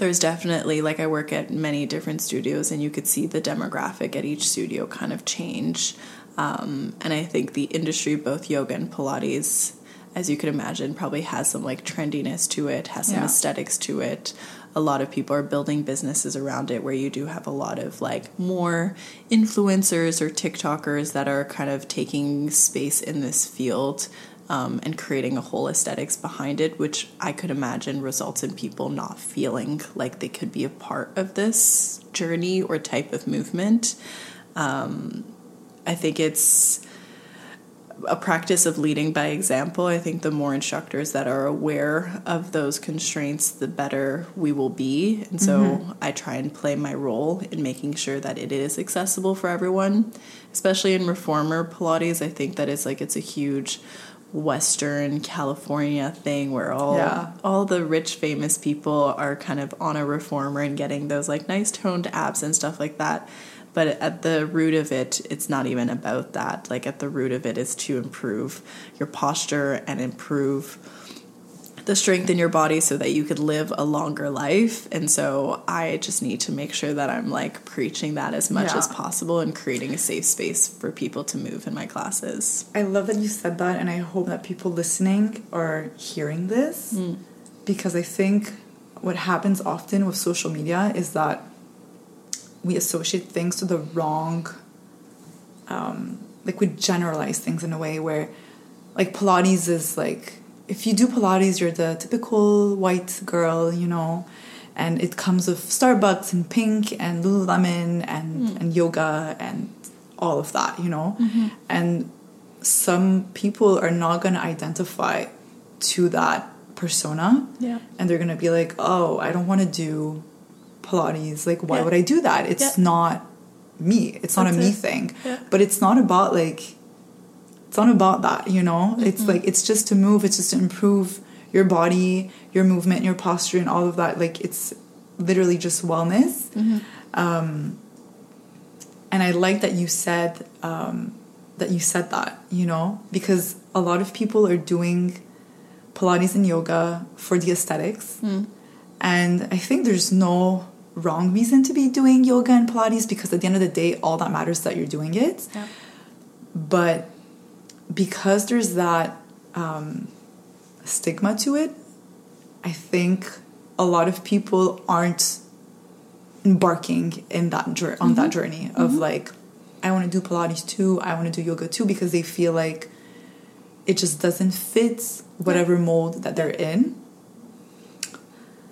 there's definitely like I work at many different studios, and you could see the demographic at each studio kind of change. Um, and I think the industry, both yoga and Pilates, as you could imagine, probably has some like trendiness to it, has some Yeah. aesthetics to it. A lot of people are building businesses around it where you do have a lot of like more influencers or TikTokers that are kind of taking space in this field um, and creating a whole aesthetics behind it, which I could imagine results in people not feeling like they could be a part of this journey or type of movement. Um, I think it's a practice of leading by example. I think the more instructors that are aware of those constraints, the better we will be. And so I try and play my role in making sure that it is accessible for everyone, especially in reformer Pilates. I think that it's like it's a huge Western California thing where all Yeah. all the rich famous people are kind of on a reformer and getting those like nice toned abs and stuff like that. but at the root of it it's not even about that like at the root of it is to improve your posture and improve the strength in your body so that you could live a longer life. And so i just need to make sure that i'm like preaching that as much Yeah. as possible and creating a safe space for people to move in my classes. I love that you said that, and I hope that people listening are hearing this because I think what happens often with social media is that we associate things to the wrong, um, like we generalize things in a way where, like, Pilates is like, if you do Pilates, you're the typical white girl, you know, and it comes with Starbucks and pink and Lululemon and, hmm. and yoga and all of that, you know? Mm-hmm. And some people are not going to identify to that persona. Yeah. And they're going to be like, oh, I don't want to do Pilates. Like, why Yeah. would I do that? It's Yeah. not me. It's not a me it. thing. Yeah. But it's not about like, it's not about that, you know? It's Mm-hmm. like, it's just to move, it's just to improve your body, your movement, your posture, and all of that. Like, it's literally just wellness. Mm-hmm. Um, and I like that you said um, that you said that, you know, because a lot of people are doing Pilates and yoga for the aesthetics, and I think there's no wrong reason to be doing yoga and Pilates because at the end of the day, all that matters is that you're doing it. Yeah. But because there's that um, stigma to it, I think a lot of people aren't embarking in that on that journey of like I want to do Pilates too, I want to do yoga too because they feel like it just doesn't fit whatever mold that they're in.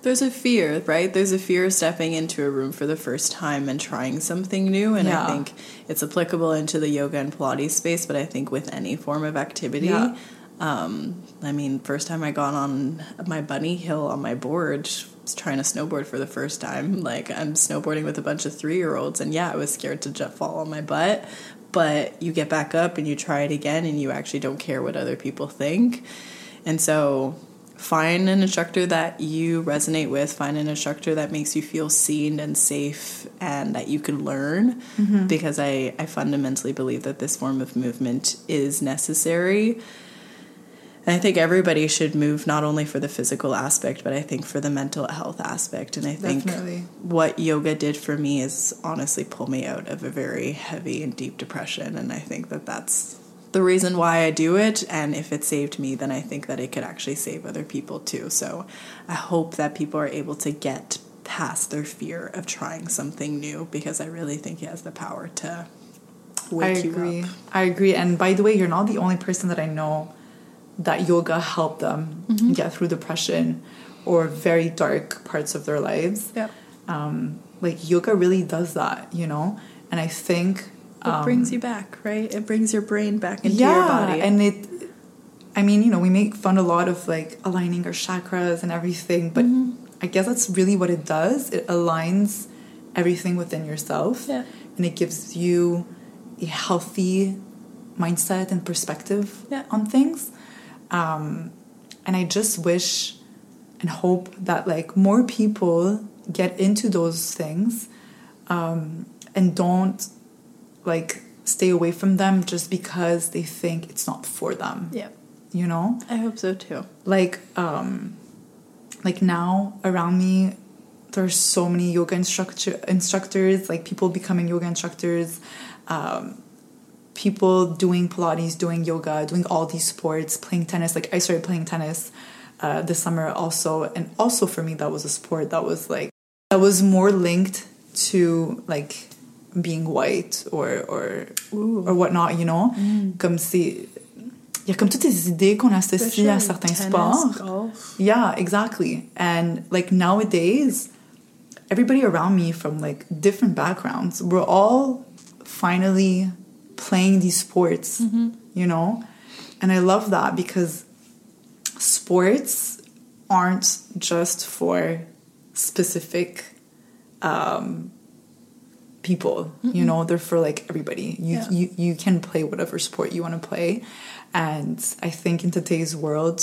There's a fear, right? There's a fear of stepping into a room for the first time and trying something new. And Yeah. I think it's applicable into the yoga and Pilates space, but I think with any form of activity. Yeah. Um, I mean, first time I got on my bunny hill on my board, trying to snowboard for the first time. Like, I'm snowboarding with a bunch of three year olds, and yeah, I was scared to just fall on my butt. But you get back up and you try it again, and you actually don't care what other people think. And so find an instructor that you resonate with find an instructor that makes you feel seen and safe and that you can learn mm-hmm. because I, I fundamentally believe that this form of movement is necessary. And i think everybody should move not only for the physical aspect but i think for the mental health aspect. And i think Definitely. what yoga did for me is honestly pull me out of a very heavy and deep depression. And i think that that's the reason why I do it. And if it saved me, then I think that it could actually save other people too. So I hope that people are able to get past their fear of trying something new because I really think it has the power to wake I you agree. up. I agree. And by the way, you're not the only person that I know that yoga helped them Mm-hmm. get through depression or very dark parts of their lives. Yep. Um, like yoga really does that, you know? And I think It brings you back, right? It brings your brain back into yeah, your body. and it. I mean, you know, we make fun a lot of like aligning our chakras and everything, but Mm-hmm. I guess that's really what it does. It aligns everything within yourself, Yeah. and it gives you a healthy mindset and perspective Yeah. on things. Um, and I just wish and hope that like more people get into those things um, and don't like stay away from them just because they think it's not for them. yeah. You know, I hope so too. like um, like now around me, there's so many yoga instructor instructors, like people becoming yoga instructors. Um, people doing Pilates, doing yoga, doing all these sports, playing tennis. Like I started playing tennis uh, this summer also, and also for me that was a sport that was like that was more linked to like being white or or or whatnot, you know, comme si il y a comme toutes ces idées qu'on associe à certains sports. golf. Yeah, exactly. And like nowadays, everybody around me from like different backgrounds, we're all finally playing these sports, you know? And I love that because sports aren't just for specific um, people, you know, they're for like everybody. You, Yeah. you, you can play whatever sport you want to play. And I think in today's world,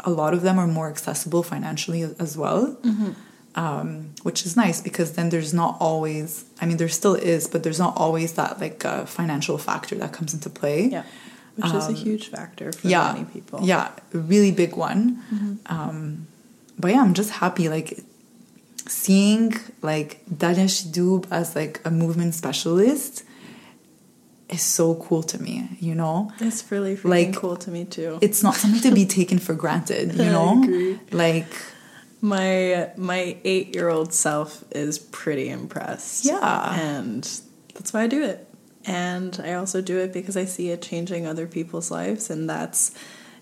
a lot of them are more accessible financially as well. um, which is nice because then there's not always i mean there still is but there's not always that like uh, financial factor that comes into play Yeah. Which is a huge factor for Um, yeah many people. yeah really big one um, but yeah i'm just happy like seeing like Dalia Chidoub as like a movement specialist is so cool to me you know It's really freaking Like, cool to me too. it's not something to be [LAUGHS] taken for granted you know like My my eight year old self is pretty impressed. Yeah. And that's why I do it. And I also do it because I see it changing other people's lives. And that's,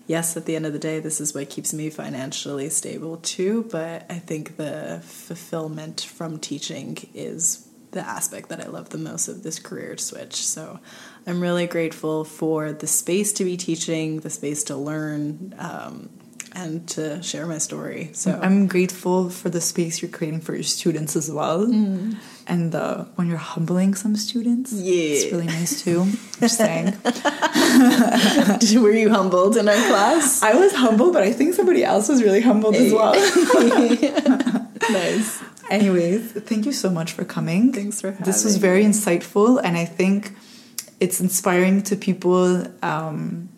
yes, at the end of the day, this is what keeps me financially stable too. But I think the fulfillment from teaching is the aspect that I love the most of this career switch. So I'm really grateful for the space to be teaching, the space to learn. Um, and to share my story. So I'm grateful for the space you're creating for your students as well. And uh, when you're humbling some students. Yeah. it's really nice too. Just saying. [LAUGHS] Were you humbled in our class? I was humbled, but I think somebody else was really humbled as well. [LAUGHS] nice. Anyways, thank you so much for coming. Thanks for having. This was very insightful, and I think it's inspiring to people um,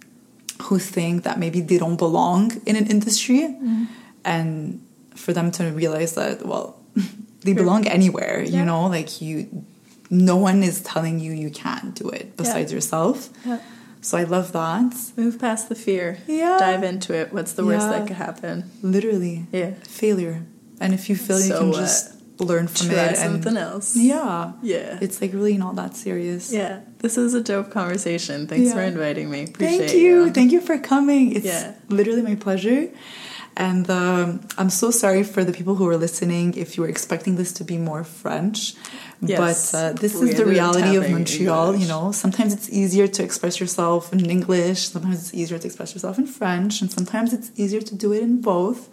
who think that maybe they don't belong in an industry, Mm-hmm. and for them to realize that well, [LAUGHS] they belong anywhere. Yeah. You know, like you, no one is telling you you can't do it besides yourself. Yeah. So I love that. Move past the fear. Yeah. Dive into it. What's the worst that could happen? Literally, Yeah. failure. And if you feel you can what? just learn from Try it, and something else. yeah, Yeah. it's like really not that serious. yeah. This is a dope conversation. Thanks Yeah. for inviting me. Appreciate it. Thank you. Thank you for coming. It's Yeah. literally my pleasure. And um, I'm so sorry for the people who are listening if you were expecting this to be more French. Yes. But uh, this is the reality of Montreal. English. You know, sometimes it's easier to express yourself in English, sometimes it's easier to express yourself in French, and sometimes it's easier to do it in both.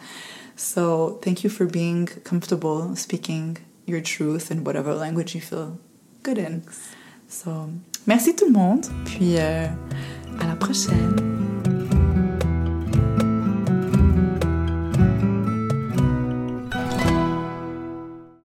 So thank you for being comfortable speaking your truth in whatever language you feel good in. So, merci tout le monde. Puis euh, à la prochaine.